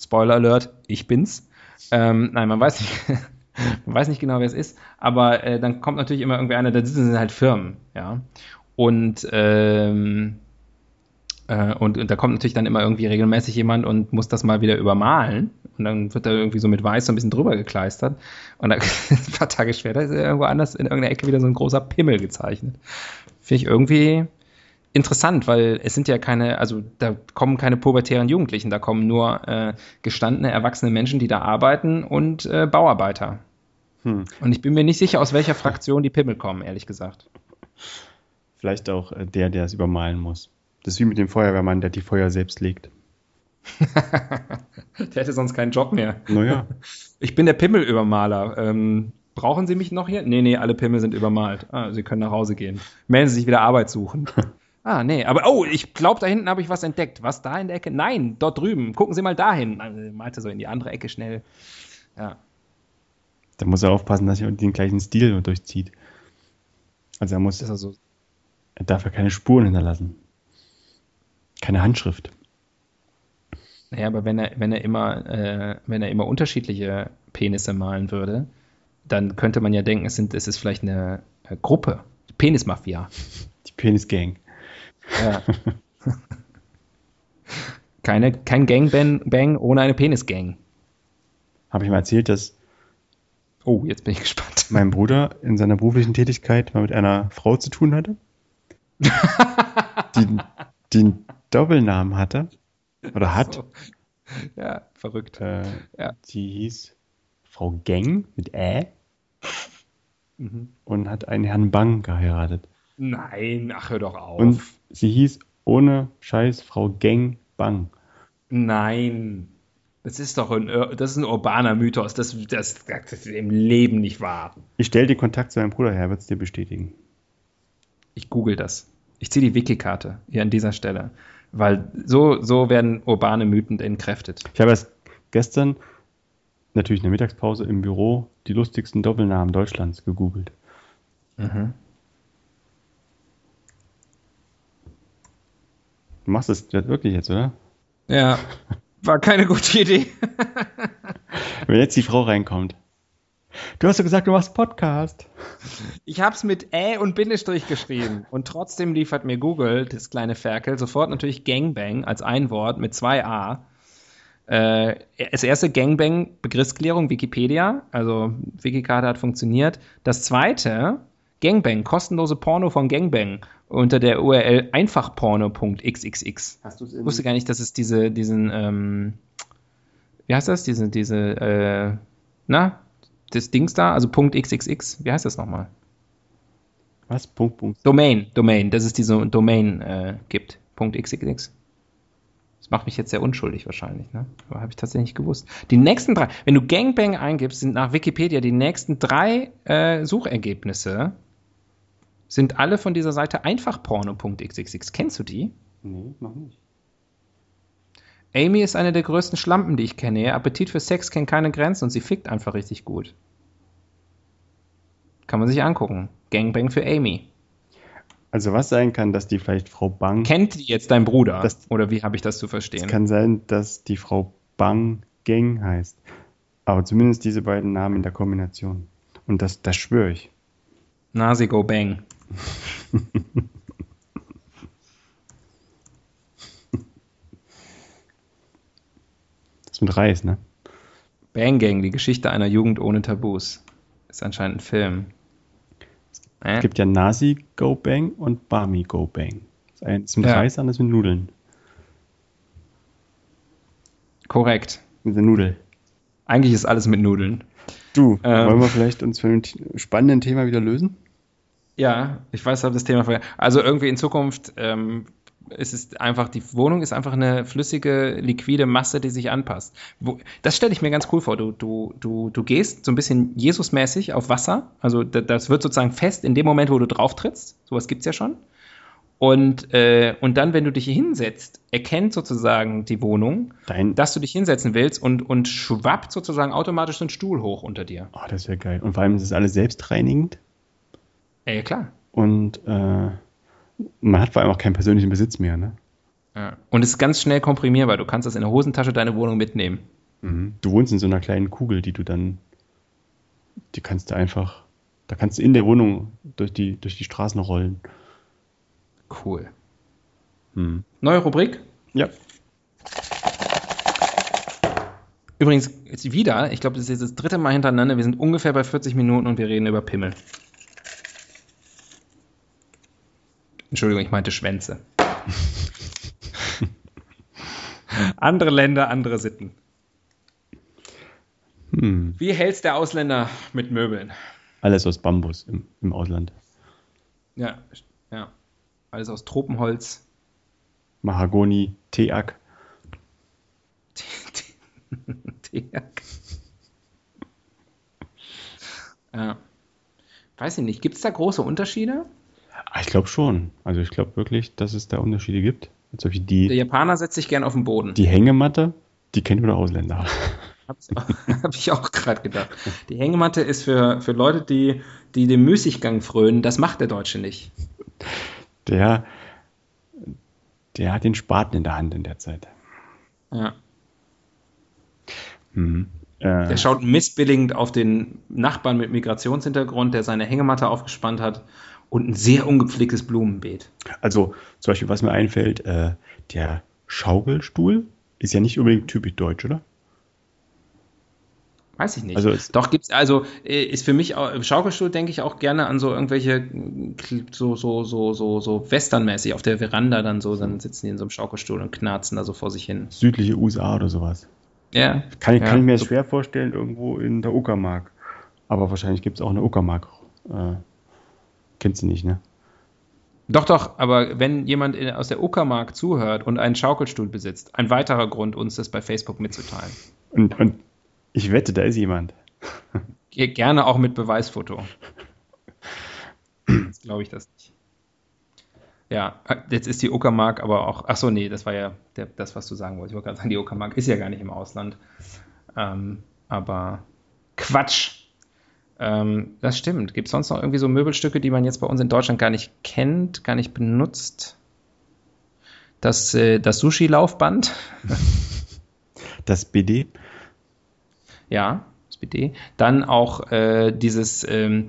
Spoiler Alert, ich bin's. Ähm, nein, man weiß nicht. man weiß nicht genau, wer es ist, aber äh, dann kommt natürlich immer irgendwie einer, da sind halt Firmen, ja. Und, ähm, äh, und, und da kommt natürlich dann immer irgendwie regelmäßig jemand und muss das mal wieder übermalen. Und dann wird da irgendwie so mit Weiß so ein bisschen drüber gekleistert. Und dann, ein paar Tage später ist irgendwo anders in irgendeiner Ecke wieder so ein großer Pimmel gezeichnet. Finde ich irgendwie interessant, weil es sind ja keine, also da kommen keine pubertären Jugendlichen, da kommen nur äh, gestandene, erwachsene Menschen, die da arbeiten und äh, Bauarbeiter. Hm. Und ich bin mir nicht sicher, aus welcher Fraktion die Pimmel kommen, ehrlich gesagt. Vielleicht auch äh, der, der es übermalen muss. Das ist wie mit dem Feuerwehrmann, der die Feuer selbst legt. der hätte sonst keinen Job mehr. Naja. Ich bin der Pimmelübermaler. Ähm, brauchen Sie mich noch hier? Nee, nee, alle Pimmel sind übermalt. Ah, Sie können nach Hause gehen. Melden Sie sich wieder Arbeit suchen. Ah, nee, aber oh, ich glaube, da hinten habe ich was entdeckt. Was da in der Ecke? Nein, dort drüben. Gucken Sie mal dahin. Also, meinte so in die andere Ecke schnell. Ja. Da muss er aufpassen, dass er den gleichen Stil durchzieht. Also er muss. Ist er, so? er darf ja keine Spuren hinterlassen. Keine Handschrift. Naja, aber wenn er, wenn er immer, äh, wenn er immer unterschiedliche Penisse malen würde, dann könnte man ja denken, es, sind, es ist vielleicht eine, Gruppe. Die Penismafia. Die Penisgang. Ja. Keine, kein Gangbang ohne eine Penisgang. Habe ich mal erzählt, dass Oh, jetzt bin ich gespannt. Mein Bruder in seiner beruflichen Tätigkeit mal mit einer Frau zu tun hatte, die, die Doppelnamen hatte oder hat. So. Ja, verrückt. Äh, ja. Die hieß Frau Gang mit Ä mhm. und hat einen Herrn Bang geheiratet. Nein, ach hör doch auf. Und sie hieß ohne Scheiß Frau Gang Bang. Nein. Das ist doch ein, das ist ein urbaner Mythos. Das, das, das ist im Leben nicht wahr. Ich stelle dir Kontakt zu meinem Bruder her, wird es dir bestätigen. Ich google das. Ich ziehe die Wikikarte hier an dieser Stelle. Weil so, so werden urbane Mythen entkräftet. Ich habe erst gestern, natürlich in der Mittagspause im Büro, die lustigsten Doppelnamen Deutschlands gegoogelt. Mhm. Du machst das wirklich jetzt, oder? Ja, war keine gute Idee. Wenn jetzt die Frau reinkommt. Du hast ja gesagt, du machst Podcast. Ich habe es mit Ä und Bindestrich geschrieben und trotzdem liefert mir Google, das kleine Ferkel, sofort natürlich Gangbang als ein Wort mit zwei A. Äh, das erste Gangbang, Begriffsklärung, Wikipedia, also Wikikarte hat funktioniert. Das zweite, Gangbang, kostenlose Porno von Gangbang unter der URL einfachporno.xxx. Hast du es Ich wusste gar nicht, dass es diese, diesen, ähm, wie heißt das? Diese, diese, äh, na, das Dings da, also .xxx, wie heißt das nochmal? Was? Punkt, Punkt. Domain, Domain, dass es diese Domain äh, gibt. .xxx. Das macht mich jetzt sehr unschuldig wahrscheinlich, ne? Aber habe ich tatsächlich nicht gewusst. Die nächsten drei, wenn du Gangbang eingibst, sind nach Wikipedia die nächsten drei äh, Suchergebnisse sind alle von dieser Seite einfachporno.xxx. Kennst du die? Nee, noch nicht. Amy ist eine der größten Schlampen, die ich kenne. Ihr Appetit für Sex kennt keine Grenzen und sie fickt einfach richtig gut. Kann man sich angucken. Gangbang für Amy. Also was sein kann, dass die vielleicht Frau Bang. Kennt die jetzt dein Bruder? Das- Oder wie habe ich das zu verstehen? Es kann sein, dass die Frau Bang Gang heißt. Aber zumindest diese beiden Namen in der Kombination. Und das, das schwöre ich. Nasi go bang. ist mit Reis, ne? Bang Gang, die Geschichte einer Jugend ohne Tabus. Ist anscheinend ein Film. Äh? Es gibt ja Nasi Go Bang und Bami Go Bang. Das eine ist mit Ja. Reis, anders mit Nudeln. Korrekt. Mit der Nudel. Eigentlich ist alles mit Nudeln. Du, Ähm. wollen wir vielleicht uns für ein spannenden Thema wieder lösen? Ja, ich weiß, habe das Thema ver Also irgendwie in Zukunft ähm, ist es einfach, die Wohnung ist einfach eine flüssige, liquide Masse, die sich anpasst. Das stelle ich mir ganz cool vor. Du, du, du, du gehst so ein bisschen Jesus-mäßig auf Wasser. Also da- das wird sozusagen fest in dem Moment, wo du drauf trittst. Sowas gibt's ja schon. Und, äh, und dann, wenn du dich hier hinsetzt, erkennt sozusagen die Wohnung, Dein. dass du dich hinsetzen willst und, und schwappt sozusagen automatisch so ein Stuhl hoch unter dir. Oh, das wäre geil. Und vor allem ist es alles selbstreinigend. Ja, ja klar. Und äh, man hat vor allem auch keinen persönlichen Besitz mehr, ne? Ja. Und es ist ganz schnell komprimierbar. Du kannst das in der Hosentasche deine Wohnung mitnehmen. Mhm. Du wohnst in so einer kleinen Kugel, die du dann, die kannst du einfach, da kannst du in der Wohnung durch die, durch die Straßen rollen. Cool. Mhm. Neue Rubrik. Ja. Übrigens, jetzt wieder, ich glaube, das ist jetzt das dritte Mal hintereinander. Wir sind ungefähr bei 40 Minuten und wir reden über Pimmel. Entschuldigung, ich meinte Schwänze. andere Länder, andere Sitten. Hm. Wie hält's der Ausländer mit Möbeln? Alles aus Bambus im, im Ausland. Ja, ja. Alles aus Tropenholz. Mahagoni, Teak. Teak. ja. Weiß ich nicht. Gibt es da große Unterschiede? Ah, ich glaube schon. Also ich glaube wirklich, dass es da Unterschiede gibt. Als ob ich Der die, Japaner setzt sich gern auf den Boden. die Hängematte, die kennen nur Ausländer. Habe ich auch gerade gedacht. Die Hängematte ist für, für Leute, die, die dem Müßiggang frönen. Das macht der Deutsche nicht. Der, der hat den Spaten in der Hand in der Zeit. Ja. Mhm. Äh, Der schaut missbilligend auf den Nachbarn mit Migrationshintergrund, der seine Hängematte aufgespannt hat und ein sehr ungepflegtes Blumenbeet. also zum Beispiel, was mir einfällt, äh, der Schaukelstuhl ist ja nicht unbedingt typisch deutsch, oder? Weiß ich nicht. Also es- Doch gibt's also äh, ist für mich auch, im Schaukelstuhl denke ich auch gerne an so irgendwelche so so so so so westernmäßig auf der Veranda dann so dann sitzen die in so einem Schaukelstuhl und knarzen da so vor sich hin. Südliche USA oder sowas. Ja. Kann ich, ja, kann ich mir so, schwer vorstellen, irgendwo in der Uckermark. Aber wahrscheinlich gibt es auch eine Uckermark. Äh, kennst du nicht, ne? Doch doch, aber wenn jemand in, aus der Uckermark zuhört und einen Schaukelstuhl besitzt, ein weiterer Grund uns das bei Facebook mitzuteilen. Und, und ich wette, da ist jemand. Ge- Gerne auch mit Beweisfoto. Jetzt glaube ich das nicht. Ja, jetzt ist die Uckermark aber auch. Ach so, nee, das war ja der, das, was du sagen wolltest. Ich wollte gerade sagen, die Uckermark ist ja gar nicht im Ausland. Ähm, aber Quatsch. Ähm, das stimmt. Gibt es sonst noch irgendwie so Möbelstücke, die man jetzt bei uns in Deutschland gar nicht kennt, gar nicht benutzt? Das, äh, das Sushi-Laufband. Das BD. Ja, BD. Dann auch äh, dieses, ähm,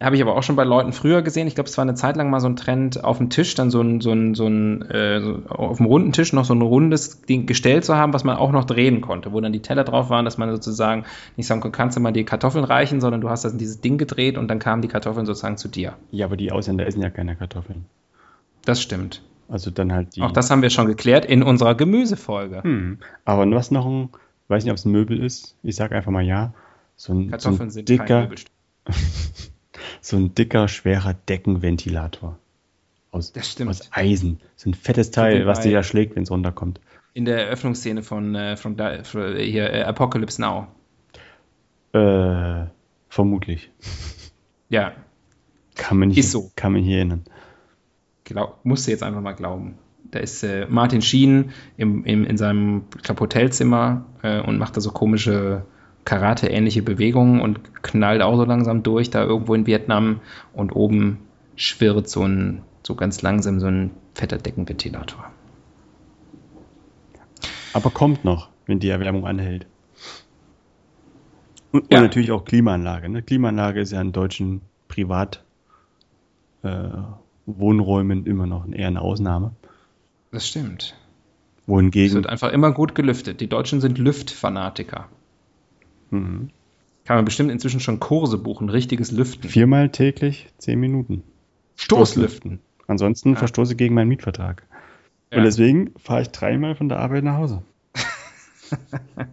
habe ich aber auch schon bei Leuten früher gesehen. Ich glaube, es war eine Zeit lang mal so ein Trend, auf dem Tisch dann so ein, so ein, so ein äh, so auf dem runden Tisch noch so ein rundes Ding Gestell zu haben, was man auch noch drehen konnte, wo dann die Teller drauf waren, dass man sozusagen nicht sagen konnte, kannst du mal die Kartoffeln reichen, sondern du hast das in dieses Ding gedreht und dann kamen die Kartoffeln sozusagen zu dir. Ja, aber die Ausländer essen ja keine Kartoffeln. Das stimmt. Also dann halt die. Auch das haben wir schon geklärt in unserer Gemüsefolge. Hm. Aber was noch ein, weiß nicht, ob es ein Möbel ist. Ich sag einfach mal ja. So ein, so Kartoffeln ein sind kein dicker, so ein dicker, schwerer Deckenventilator. aus, aus Eisen. So ein fettes Teil, was dich erschlägt, wenn es runterkommt. In der Eröffnungsszene von, äh, von da, für, hier, äh, Apocalypse Now. Äh, vermutlich. Ja, Kann man, nicht, Ist so. kann man hier erinnern. glaub, musst du jetzt einfach mal glauben. Da ist äh, Martin Sheen im, im, in seinem, glaub, Hotelzimmer äh, und macht da so komische Karate-ähnliche Bewegungen und knallt auch so langsam durch, da irgendwo in Vietnam. Und oben schwirrt so ein, so ganz langsam so ein fetter Deckenventilator. Aber kommt noch, wenn die Erwärmung anhält. Und, Ja. und natürlich auch Klimaanlage. Ne? Klimaanlage ist ja in deutschen Privat äh, immer noch eher eine Ausnahme. Das stimmt. Es Wohingegen wird einfach immer gut gelüftet. Die Deutschen sind Lüftfanatiker. Mhm. Kann man bestimmt inzwischen schon Kurse buchen, richtiges Lüften. viermal täglich zehn Minuten. Stoßlüften. Ansonsten Ja. verstoße ich gegen meinen Mietvertrag. Ja. Und deswegen fahre ich dreimal von der Arbeit nach Hause.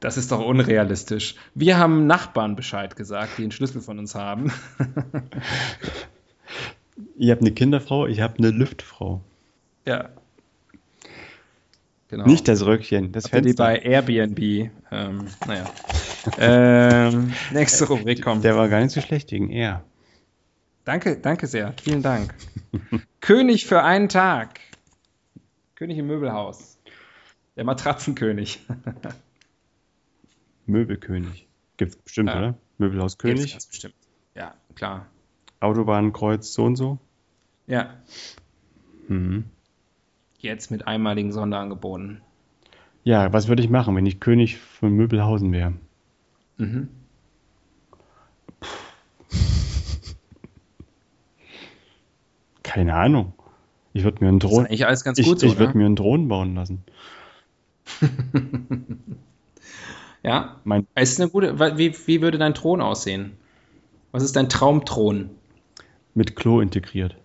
Das ist doch unrealistisch. Wir haben Nachbarn Bescheid gesagt, die einen Schlüssel von uns haben. Ihr habt eine Kinderfrau, ich habe eine Lüftfrau. ja. Genau. Nicht das Röckchen, das ihr die Fenster. bei Airbnb. Ähm, naja. ähm, nächste Rubrik kommt. Der war gar nicht so schlecht wegen er. Danke, danke sehr. Vielen Dank. König für einen Tag. König im Möbelhaus. Der Matratzenkönig. Möbelkönig. Gibt's bestimmt, Ja. oder? Möbelhaus Gibt's bestimmt. Ja, klar. Autobahnkreuz so und so. Ja, Mhm. Jetzt mit einmaligen Sonderangeboten. Ja, was würde ich machen, wenn ich König von Möbelhausen wäre? Mhm. Keine Ahnung. Ich würde mir einen Drohnen. Ich, so, ich würde mir einen Drohnen bauen lassen. Ja, Mein, ist eine gute. Wie, wie würde dein Thron aussehen? Was ist dein Traumthron? mit Klo integriert.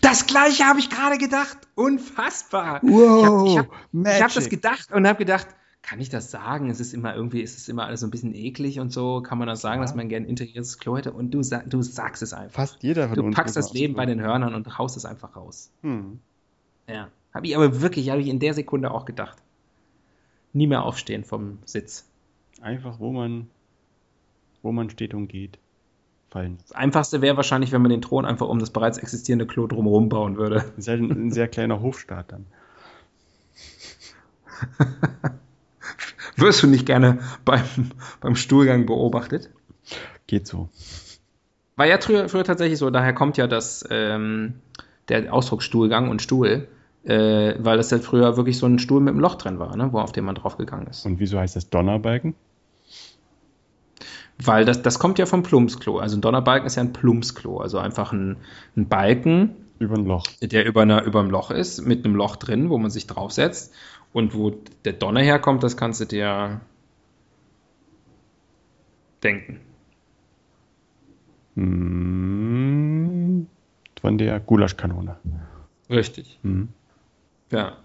Das gleiche habe ich gerade gedacht. Unfassbar. Wow, ich habe hab, hab das gedacht und habe gedacht, kann ich das sagen? Es ist immer irgendwie, es ist immer alles so ein bisschen eklig und so. Kann man das sagen, dass man gerne integriertes Klo hätte? Und du, du sagst es einfach. Fast jeder von Du uns. packst das Leben bei den Hörnern und haust es einfach raus. Hm. Ja. Habe ich aber wirklich, habe ich in der Sekunde auch gedacht. Nie mehr aufstehen vom Sitz. Einfach, wo man, wo man steht und geht. Fallen. Das Einfachste wäre wahrscheinlich, wenn man den Thron einfach um das bereits existierende Klo drumherum bauen würde. Das ist halt ein, ein sehr kleiner Hofstaat dann. Wirst du nicht gerne beim, beim Stuhlgang beobachtet? Geht so. War ja früher, früher tatsächlich so, daher kommt ja das, ähm, der Ausdruck Stuhlgang und Stuhl, äh, weil das ja früher wirklich so ein Stuhl mit einem Loch drin war, ne, wo auf dem man draufgegangen ist. Und wieso heißt das Donnerbalken? Weil das, das kommt ja vom Plumpsklo. Also ein Donnerbalken ist ja ein Plumpsklo, also einfach ein, ein Balken, Über ein Loch. der über, einer, über einem Loch ist, mit einem Loch drin, wo man sich draufsetzt. Und wo der Donner herkommt, das kannst du dir denken. Hm, von der Gulaschkanone. Richtig. Hm. Ja.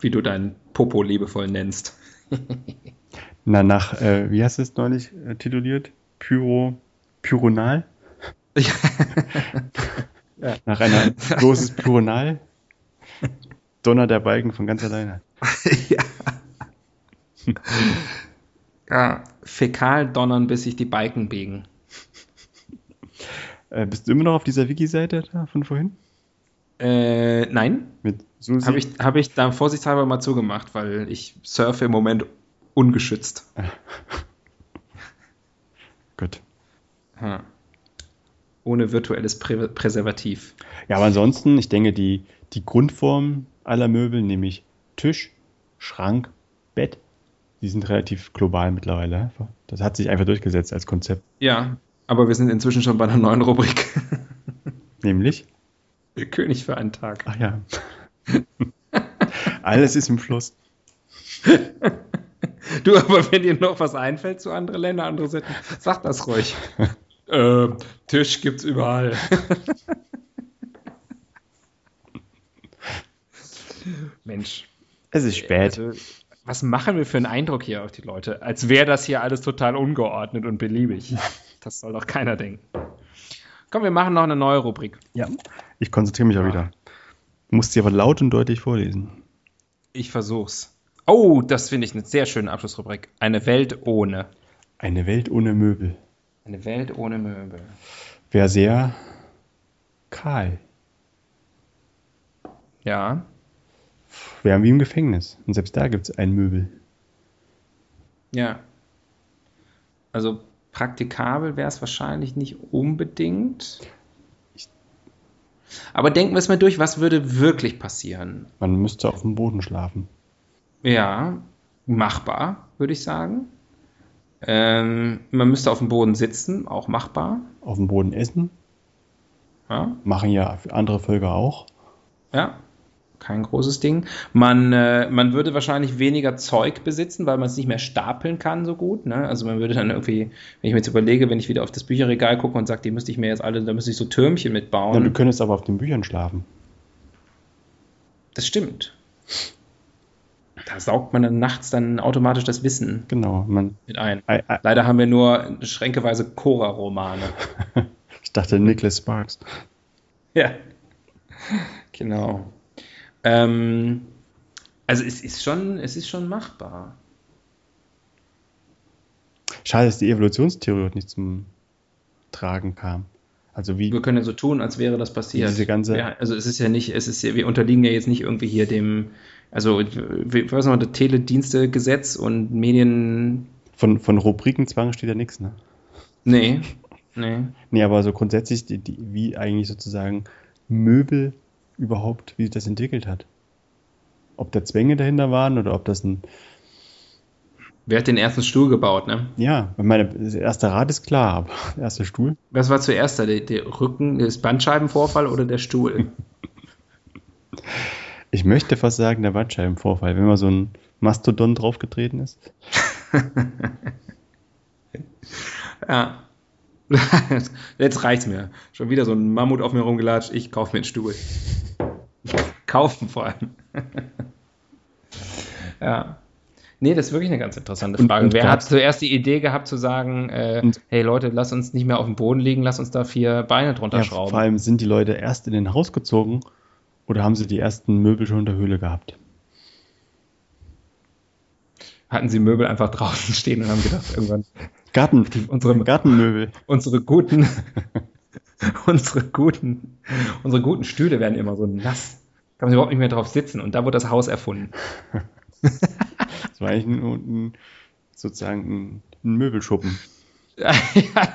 Wie du deinen Popo liebevoll nennst. Na, nach, äh, wie hast du es neulich äh, tituliert? Pyro, Pyronal? Nach einer großes Pyronal? Donner der Balken von ganz alleine. ja. ja. Fäkal donnern, bis sich die Balken biegen. Äh, bist du immer noch auf dieser Wiki-Seite da von vorhin? Äh, nein, Mit Susi? habe ich, hab ich da vorsichtshalber mal zugemacht, weil ich surfe im Moment ungeschützt. Gut. Ja. Ohne virtuelles Prä Präservativ. Ja, aber ansonsten, ich denke, die, die Grundform aller Möbel, nämlich Tisch, Schrank, Bett, die sind relativ global mittlerweile. Das hat sich einfach durchgesetzt als Konzept. Ja, aber wir sind inzwischen schon bei einer neuen Rubrik. Nämlich, König für einen Tag. ach ja, alles ist im Fluss. Du, aber wenn dir noch was einfällt zu anderen Ländern, andere Sitten, sag das ruhig. äh, Tisch gibt's überall. Mensch. Es ist spät. Also, was machen wir für einen Eindruck hier auf die Leute? Als wäre das hier alles total ungeordnet und beliebig. Das soll doch keiner denken. Komm, wir machen noch eine neue Rubrik. Ja. Ich konzentriere mich auch wieder. Muss sie aber laut und deutlich vorlesen. Ich versuch's. Oh, das finde ich eine sehr schöne Abschlussrubrik. Eine Welt ohne. Eine Welt ohne Möbel. Eine Welt ohne Möbel. Wäre sehr kahl. Ja. Wären wie im Gefängnis. Und selbst da gibt es ein Möbel. Ja. Also praktikabel wäre es wahrscheinlich nicht unbedingt. Aber denken wir es mal durch, was würde wirklich passieren? Man müsste auf dem Boden schlafen. Ja, machbar, würde ich sagen. Ähm, man müsste auf dem Boden sitzen, auch machbar. Auf dem Boden essen. Ja, Machen ja andere Völker auch. ja. kein großes Ding. Man, äh, man würde wahrscheinlich weniger Zeug besitzen, weil man es nicht mehr stapeln kann so gut. Ne? Also man würde dann irgendwie, wenn ich mir jetzt überlege, wenn ich wieder auf das Bücherregal gucke und sage, die müsste ich mir jetzt alle, da müsste ich so Türmchen mitbauen. Ja, du könntest aber auf den Büchern schlafen. das stimmt. Da saugt man dann nachts dann automatisch das Wissen Genau. Man, mit ein. Ei, ei. Leider haben wir nur schränkeweise Cora-Romane. ich dachte Nicholas Sparks. Ja, genau. Ähm, also es ist schon, es ist schon machbar. Schade, dass die Evolutionstheorie nicht zum Tragen kam. Also wie, Wir können ja so tun, als wäre das passiert. Diese ganze- ja, also es ist ja nicht, es ist ja, wir unterliegen ja jetzt nicht irgendwie hier dem, also was noch, das Teledienstegesetz und Medien. von, von Rubrikenzwang steht ja nichts, ne? Nee, nee. Nee, aber so grundsätzlich, die, die, wie eigentlich sozusagen Möbel überhaupt, wie sich das entwickelt hat. Ob da Zwänge dahinter waren oder ob das ein, Wer hat den ersten Stuhl gebaut, ne? ja, meine, das erste Rad ist klar, aber der erste Stuhl. Was war zuerst da? Der, der Rücken, das Bandscheibenvorfall oder der Stuhl? Ich möchte fast sagen, der Bandscheibenvorfall, wenn mal so ein Mastodon draufgetreten ist. Ja. Jetzt reicht's mir. Schon wieder so ein Mammut auf mir rumgelatscht. Ich kaufe mir einen Stuhl. Kaufen vor allem. ja. Nee, das ist wirklich eine ganz interessante Frage. und Wer hat zuerst die Idee gehabt zu sagen, äh, hey Leute, lass uns nicht mehr auf dem Boden liegen, lass uns da vier Beine drunter Ja, schrauben. vor allem sind die Leute erst in den Haus gezogen oder haben sie die ersten Möbel schon in der Höhle gehabt? Hatten sie Möbel einfach draußen stehen und haben gedacht, irgendwann Garten, unsere, Gartenmöbel. unsere guten, unsere guten, unsere guten Stühle werden immer so nass. Kann man überhaupt nicht mehr drauf sitzen. Und da wurde das Haus erfunden. Das war eigentlich ein, ein, sozusagen ein, ein Möbelschuppen. ja,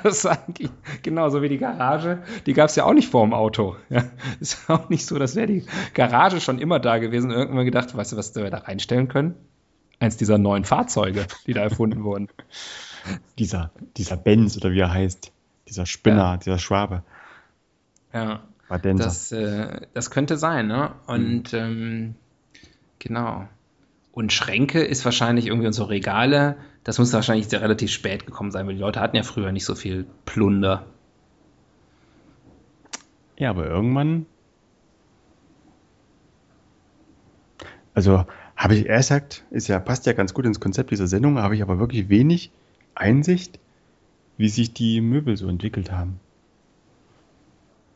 das war eigentlich genauso wie die Garage. Die gab es ja auch nicht vor dem Auto. Ja, ist auch nicht so, dass wäre die Garage schon immer da gewesen. und Irgendwann gedacht, weißt du, was wir da reinstellen können? Eins dieser neuen Fahrzeuge, die da erfunden wurden. Dieser, dieser Benz oder wie er heißt. Dieser Spinner, dieser Schwabe. Ja, Badenser. das, äh, das könnte sein, ne? Und ähm, genau. Und Schränke ist wahrscheinlich irgendwie unsere Regale. Das muss wahrscheinlich sehr relativ spät gekommen sein, weil die Leute hatten ja früher nicht so viel Plunder. Ja, aber irgendwann. Also habe ich erst gesagt, ist ja, passt ja ganz gut ins Konzept dieser Sendung, habe ich aber wirklich wenig Einsicht, wie sich die Möbel so entwickelt haben.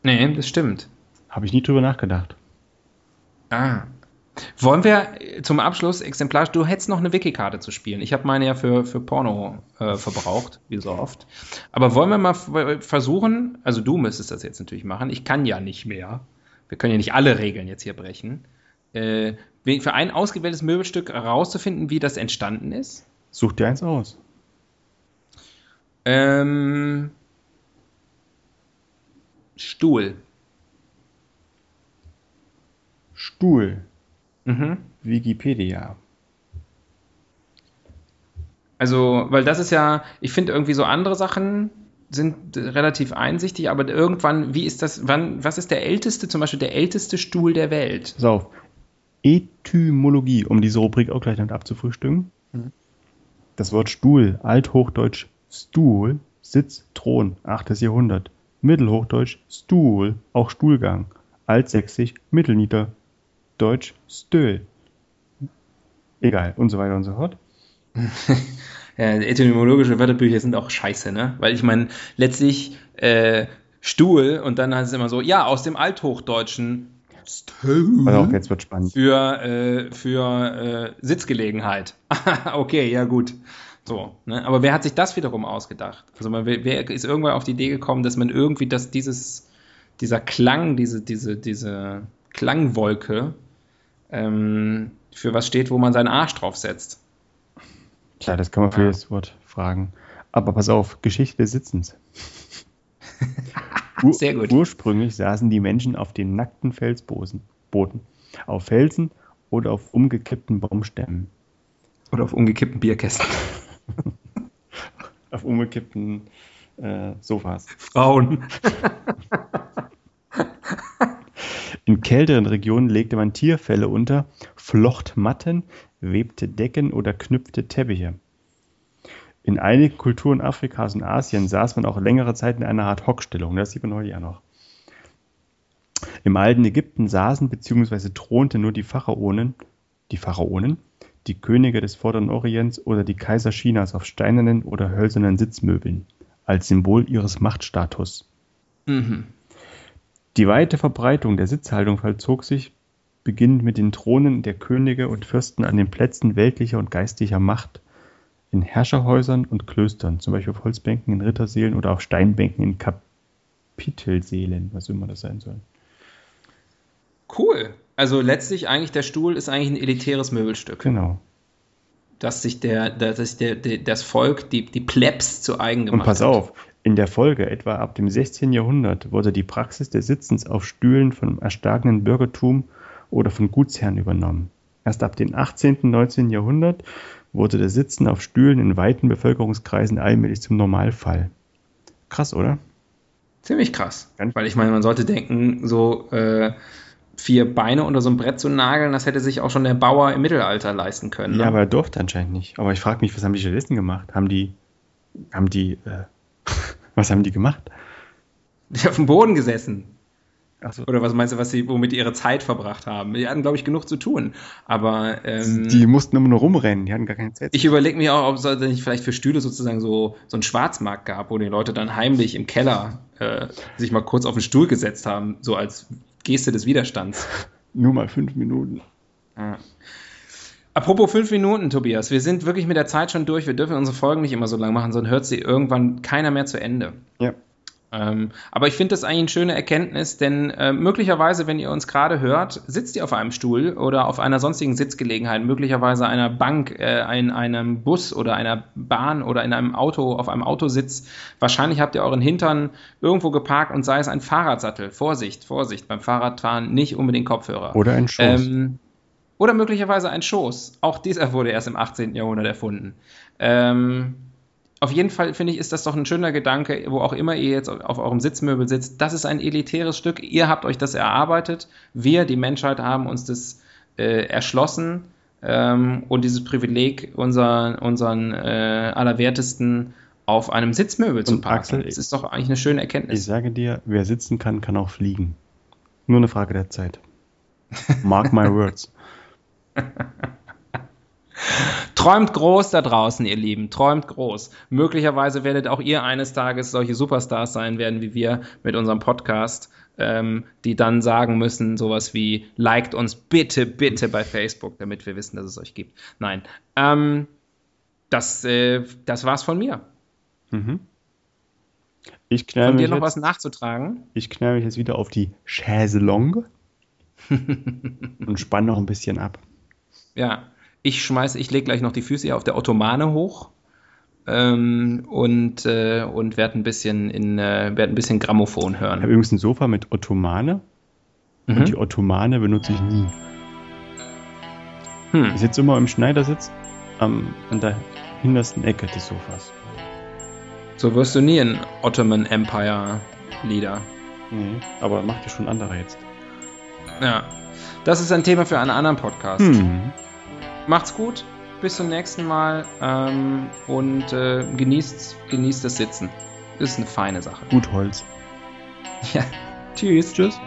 Nee, das stimmt. Habe ich nie drüber nachgedacht. Ah. Wollen wir zum Abschluss exemplarisch, du hättest noch eine Wiki-Karte zu spielen. Ich habe meine ja für, für Porno äh, verbraucht, wie so oft. Aber wollen wir mal versuchen, also du müsstest das jetzt natürlich machen, ich kann ja nicht mehr. Wir können ja nicht alle Regeln jetzt hier brechen. Äh, für ein ausgewähltes Möbelstück herauszufinden, wie das entstanden ist. Such dir eins aus. Ähm, Stuhl. Stuhl. Mhm. Wikipedia. Also, weil das ist ja, ich finde irgendwie so andere Sachen sind relativ einsichtig, aber irgendwann, wie ist das, wann, was ist der älteste, zum Beispiel der älteste Stuhl der Welt? Auf. Etymologie, um diese Rubrik auch gleich damit abzufrühstücken. Das Wort Stuhl, althochdeutsch Stuhl, Sitz, Thron, 8. Jahrhundert. Mittelhochdeutsch Stuhl, auch Stuhlgang. Altsächsisch Mittelniederdeutsch Stöhl. Egal, und so weiter und so fort. Ja, etymologische Wörterbücher sind auch scheiße, ne? Weil ich meine, letztlich äh, Stuhl und dann heißt es immer so, ja, aus dem Althochdeutschen Stuhl. Also jetzt wird spannend. Für, äh, für äh, Sitzgelegenheit. okay, ja gut. So, ne? Aber wer hat sich das wiederum ausgedacht? Also man, wer ist irgendwann auf die Idee gekommen, dass man irgendwie dass dieses, dieser Klang, diese, diese, diese Klangwolke ähm, für was steht, wo man seinen Arsch drauf setzt? Klar, das kann man für ja. das Wort fragen. Aber pass auf, Geschichte des Sitzens. Sehr gut. Ursprünglich saßen die Menschen auf den nackten Felsboden, auf Felsen oder auf umgekippten Baumstämmen. Oder auf umgekippten Bierkästen. auf umgekippten äh, Sofas. Frauen. In kälteren Regionen legte man Tierfelle unter, flocht Matten, webte Decken oder knüpfte Teppiche. In einigen Kulturen Afrikas und Asien saß man auch längere Zeit in einer Art Hockstellung. Das sieht man heute ja noch. Im alten Ägypten saßen bzw. thronten nur die Pharaonen, die Pharaonen, die Könige des Vorderen Orients oder die Kaiser Chinas auf steinernen oder hölzernen Sitzmöbeln als Symbol ihres Machtstatus. Mhm. Die weite Verbreitung der Sitzhaltung vollzog sich beginnend mit den Thronen der Könige und Fürsten an den Plätzen weltlicher und geistlicher Macht in Herrscherhäusern und Klöstern, zum Beispiel auf Holzbänken in Rittersälen oder auf Steinbänken in Kapitelsälen, was immer das sein soll. Cool. Also letztlich eigentlich der Stuhl ist eigentlich ein elitäres Möbelstück. Genau. Dass sich der, dass sich der, der, das Volk, die, die Plebs zu eigen gemacht hat. Und pass hat. In der Folge, etwa ab dem 16. Jahrhundert, wurde die Praxis des Sitzens auf Stühlen vom erstarkenden Bürgertum oder von Gutsherren übernommen. Erst ab dem 18. und 19. Jahrhundert wurde das Sitzen auf Stühlen in weiten Bevölkerungskreisen allmählich zum Normalfall. Krass, oder? Ziemlich krass. Weil ich meine, man sollte denken, so äh, vier Beine unter so ein Brett zu nageln, das hätte sich auch schon der Bauer im Mittelalter leisten können. Ne? Ja, aber er durfte anscheinend nicht. Aber ich frage mich, was haben die Journalisten gemacht? Haben die, haben die, äh, was haben die gemacht? Die auf dem Boden gesessen. So. Oder was meinst du, was sie, womit die ihre Zeit verbracht haben? Die hatten, glaube ich, genug zu tun. Aber ähm, die mussten immer nur rumrennen, die hatten gar keine Zeit. Ich überlege mir auch, ob es nicht vielleicht für Stühle sozusagen so, so einen Schwarzmarkt gab, wo die Leute dann heimlich im Keller äh, sich mal kurz auf den Stuhl gesetzt haben, so als Geste des Widerstands. nur mal fünf Minuten. Ja. Apropos fünf Minuten, Tobias, wir sind wirklich mit der Zeit schon durch. Wir dürfen unsere Folgen nicht immer so lang machen, sonst hört sie irgendwann keiner mehr zu Ende. Ja. Ähm, aber ich finde das eigentlich eine schöne Erkenntnis, denn äh, möglicherweise, wenn ihr uns gerade hört, sitzt ihr auf einem Stuhl oder auf einer sonstigen Sitzgelegenheit, möglicherweise einer Bank, äh, in einem Bus oder einer Bahn oder in einem Auto, auf einem Autositz. Wahrscheinlich habt ihr euren Hintern irgendwo geparkt und sei es ein Fahrradsattel. Vorsicht, Vorsicht, beim Fahrradfahren nicht unbedingt Kopfhörer. Oder ein Schoß. Ähm, oder möglicherweise ein Schoß. Auch dieser wurde erst im 18. Jahrhundert erfunden. Ähm, auf jeden Fall finde ich, ist das doch ein schöner Gedanke, wo auch immer ihr jetzt auf eurem Sitzmöbel sitzt. Das ist ein elitäres Stück. Ihr habt euch das erarbeitet. Wir, die Menschheit, haben uns das äh, erschlossen. Ähm, und dieses Privileg, unser, unseren äh, Allerwertesten auf einem Sitzmöbel zu parken. Axel, das ist doch eigentlich eine schöne Erkenntnis. Ich sage dir, wer sitzen kann, kann auch fliegen. Nur eine Frage der Zeit. Mark my words. Träumt groß da draußen, ihr Lieben. Träumt groß. Möglicherweise werdet auch ihr eines Tages solche Superstars sein werden wie wir mit unserem Podcast, ähm, die dann sagen müssen, sowas wie, liked uns bitte, bitte bei Facebook, damit wir wissen, dass es euch gibt. Nein. Ähm, das, äh, das war's von mir. Mhm. Ich knall von dir noch jetzt, was nachzutragen? Ich knall mich jetzt wieder auf die Chaiselongue und spanne noch ein bisschen ab. Ja, ich schmeiße, ich lege gleich noch die Füße hier auf der Ottomane hoch ähm, und, äh, und werde ein bisschen in äh, werd ein bisschen Grammophon hören. Ich habe übrigens ein Sofa mit Ottomane mhm. und die Ottomane benutze ich nie. Hm. Ich sitze immer im Schneidersitz am, an der hintersten Ecke des Sofas. So wirst du nie ein Ottoman Empire Leader. Nee, aber macht ja schon andere jetzt. Ja. Das ist ein Thema für einen anderen Podcast. Hm. Macht's gut, bis zum nächsten Mal ähm, und äh, genießt, genießt das Sitzen. Ist eine feine Sache. Gut Holz. Ja. Tschüss. Tschüss.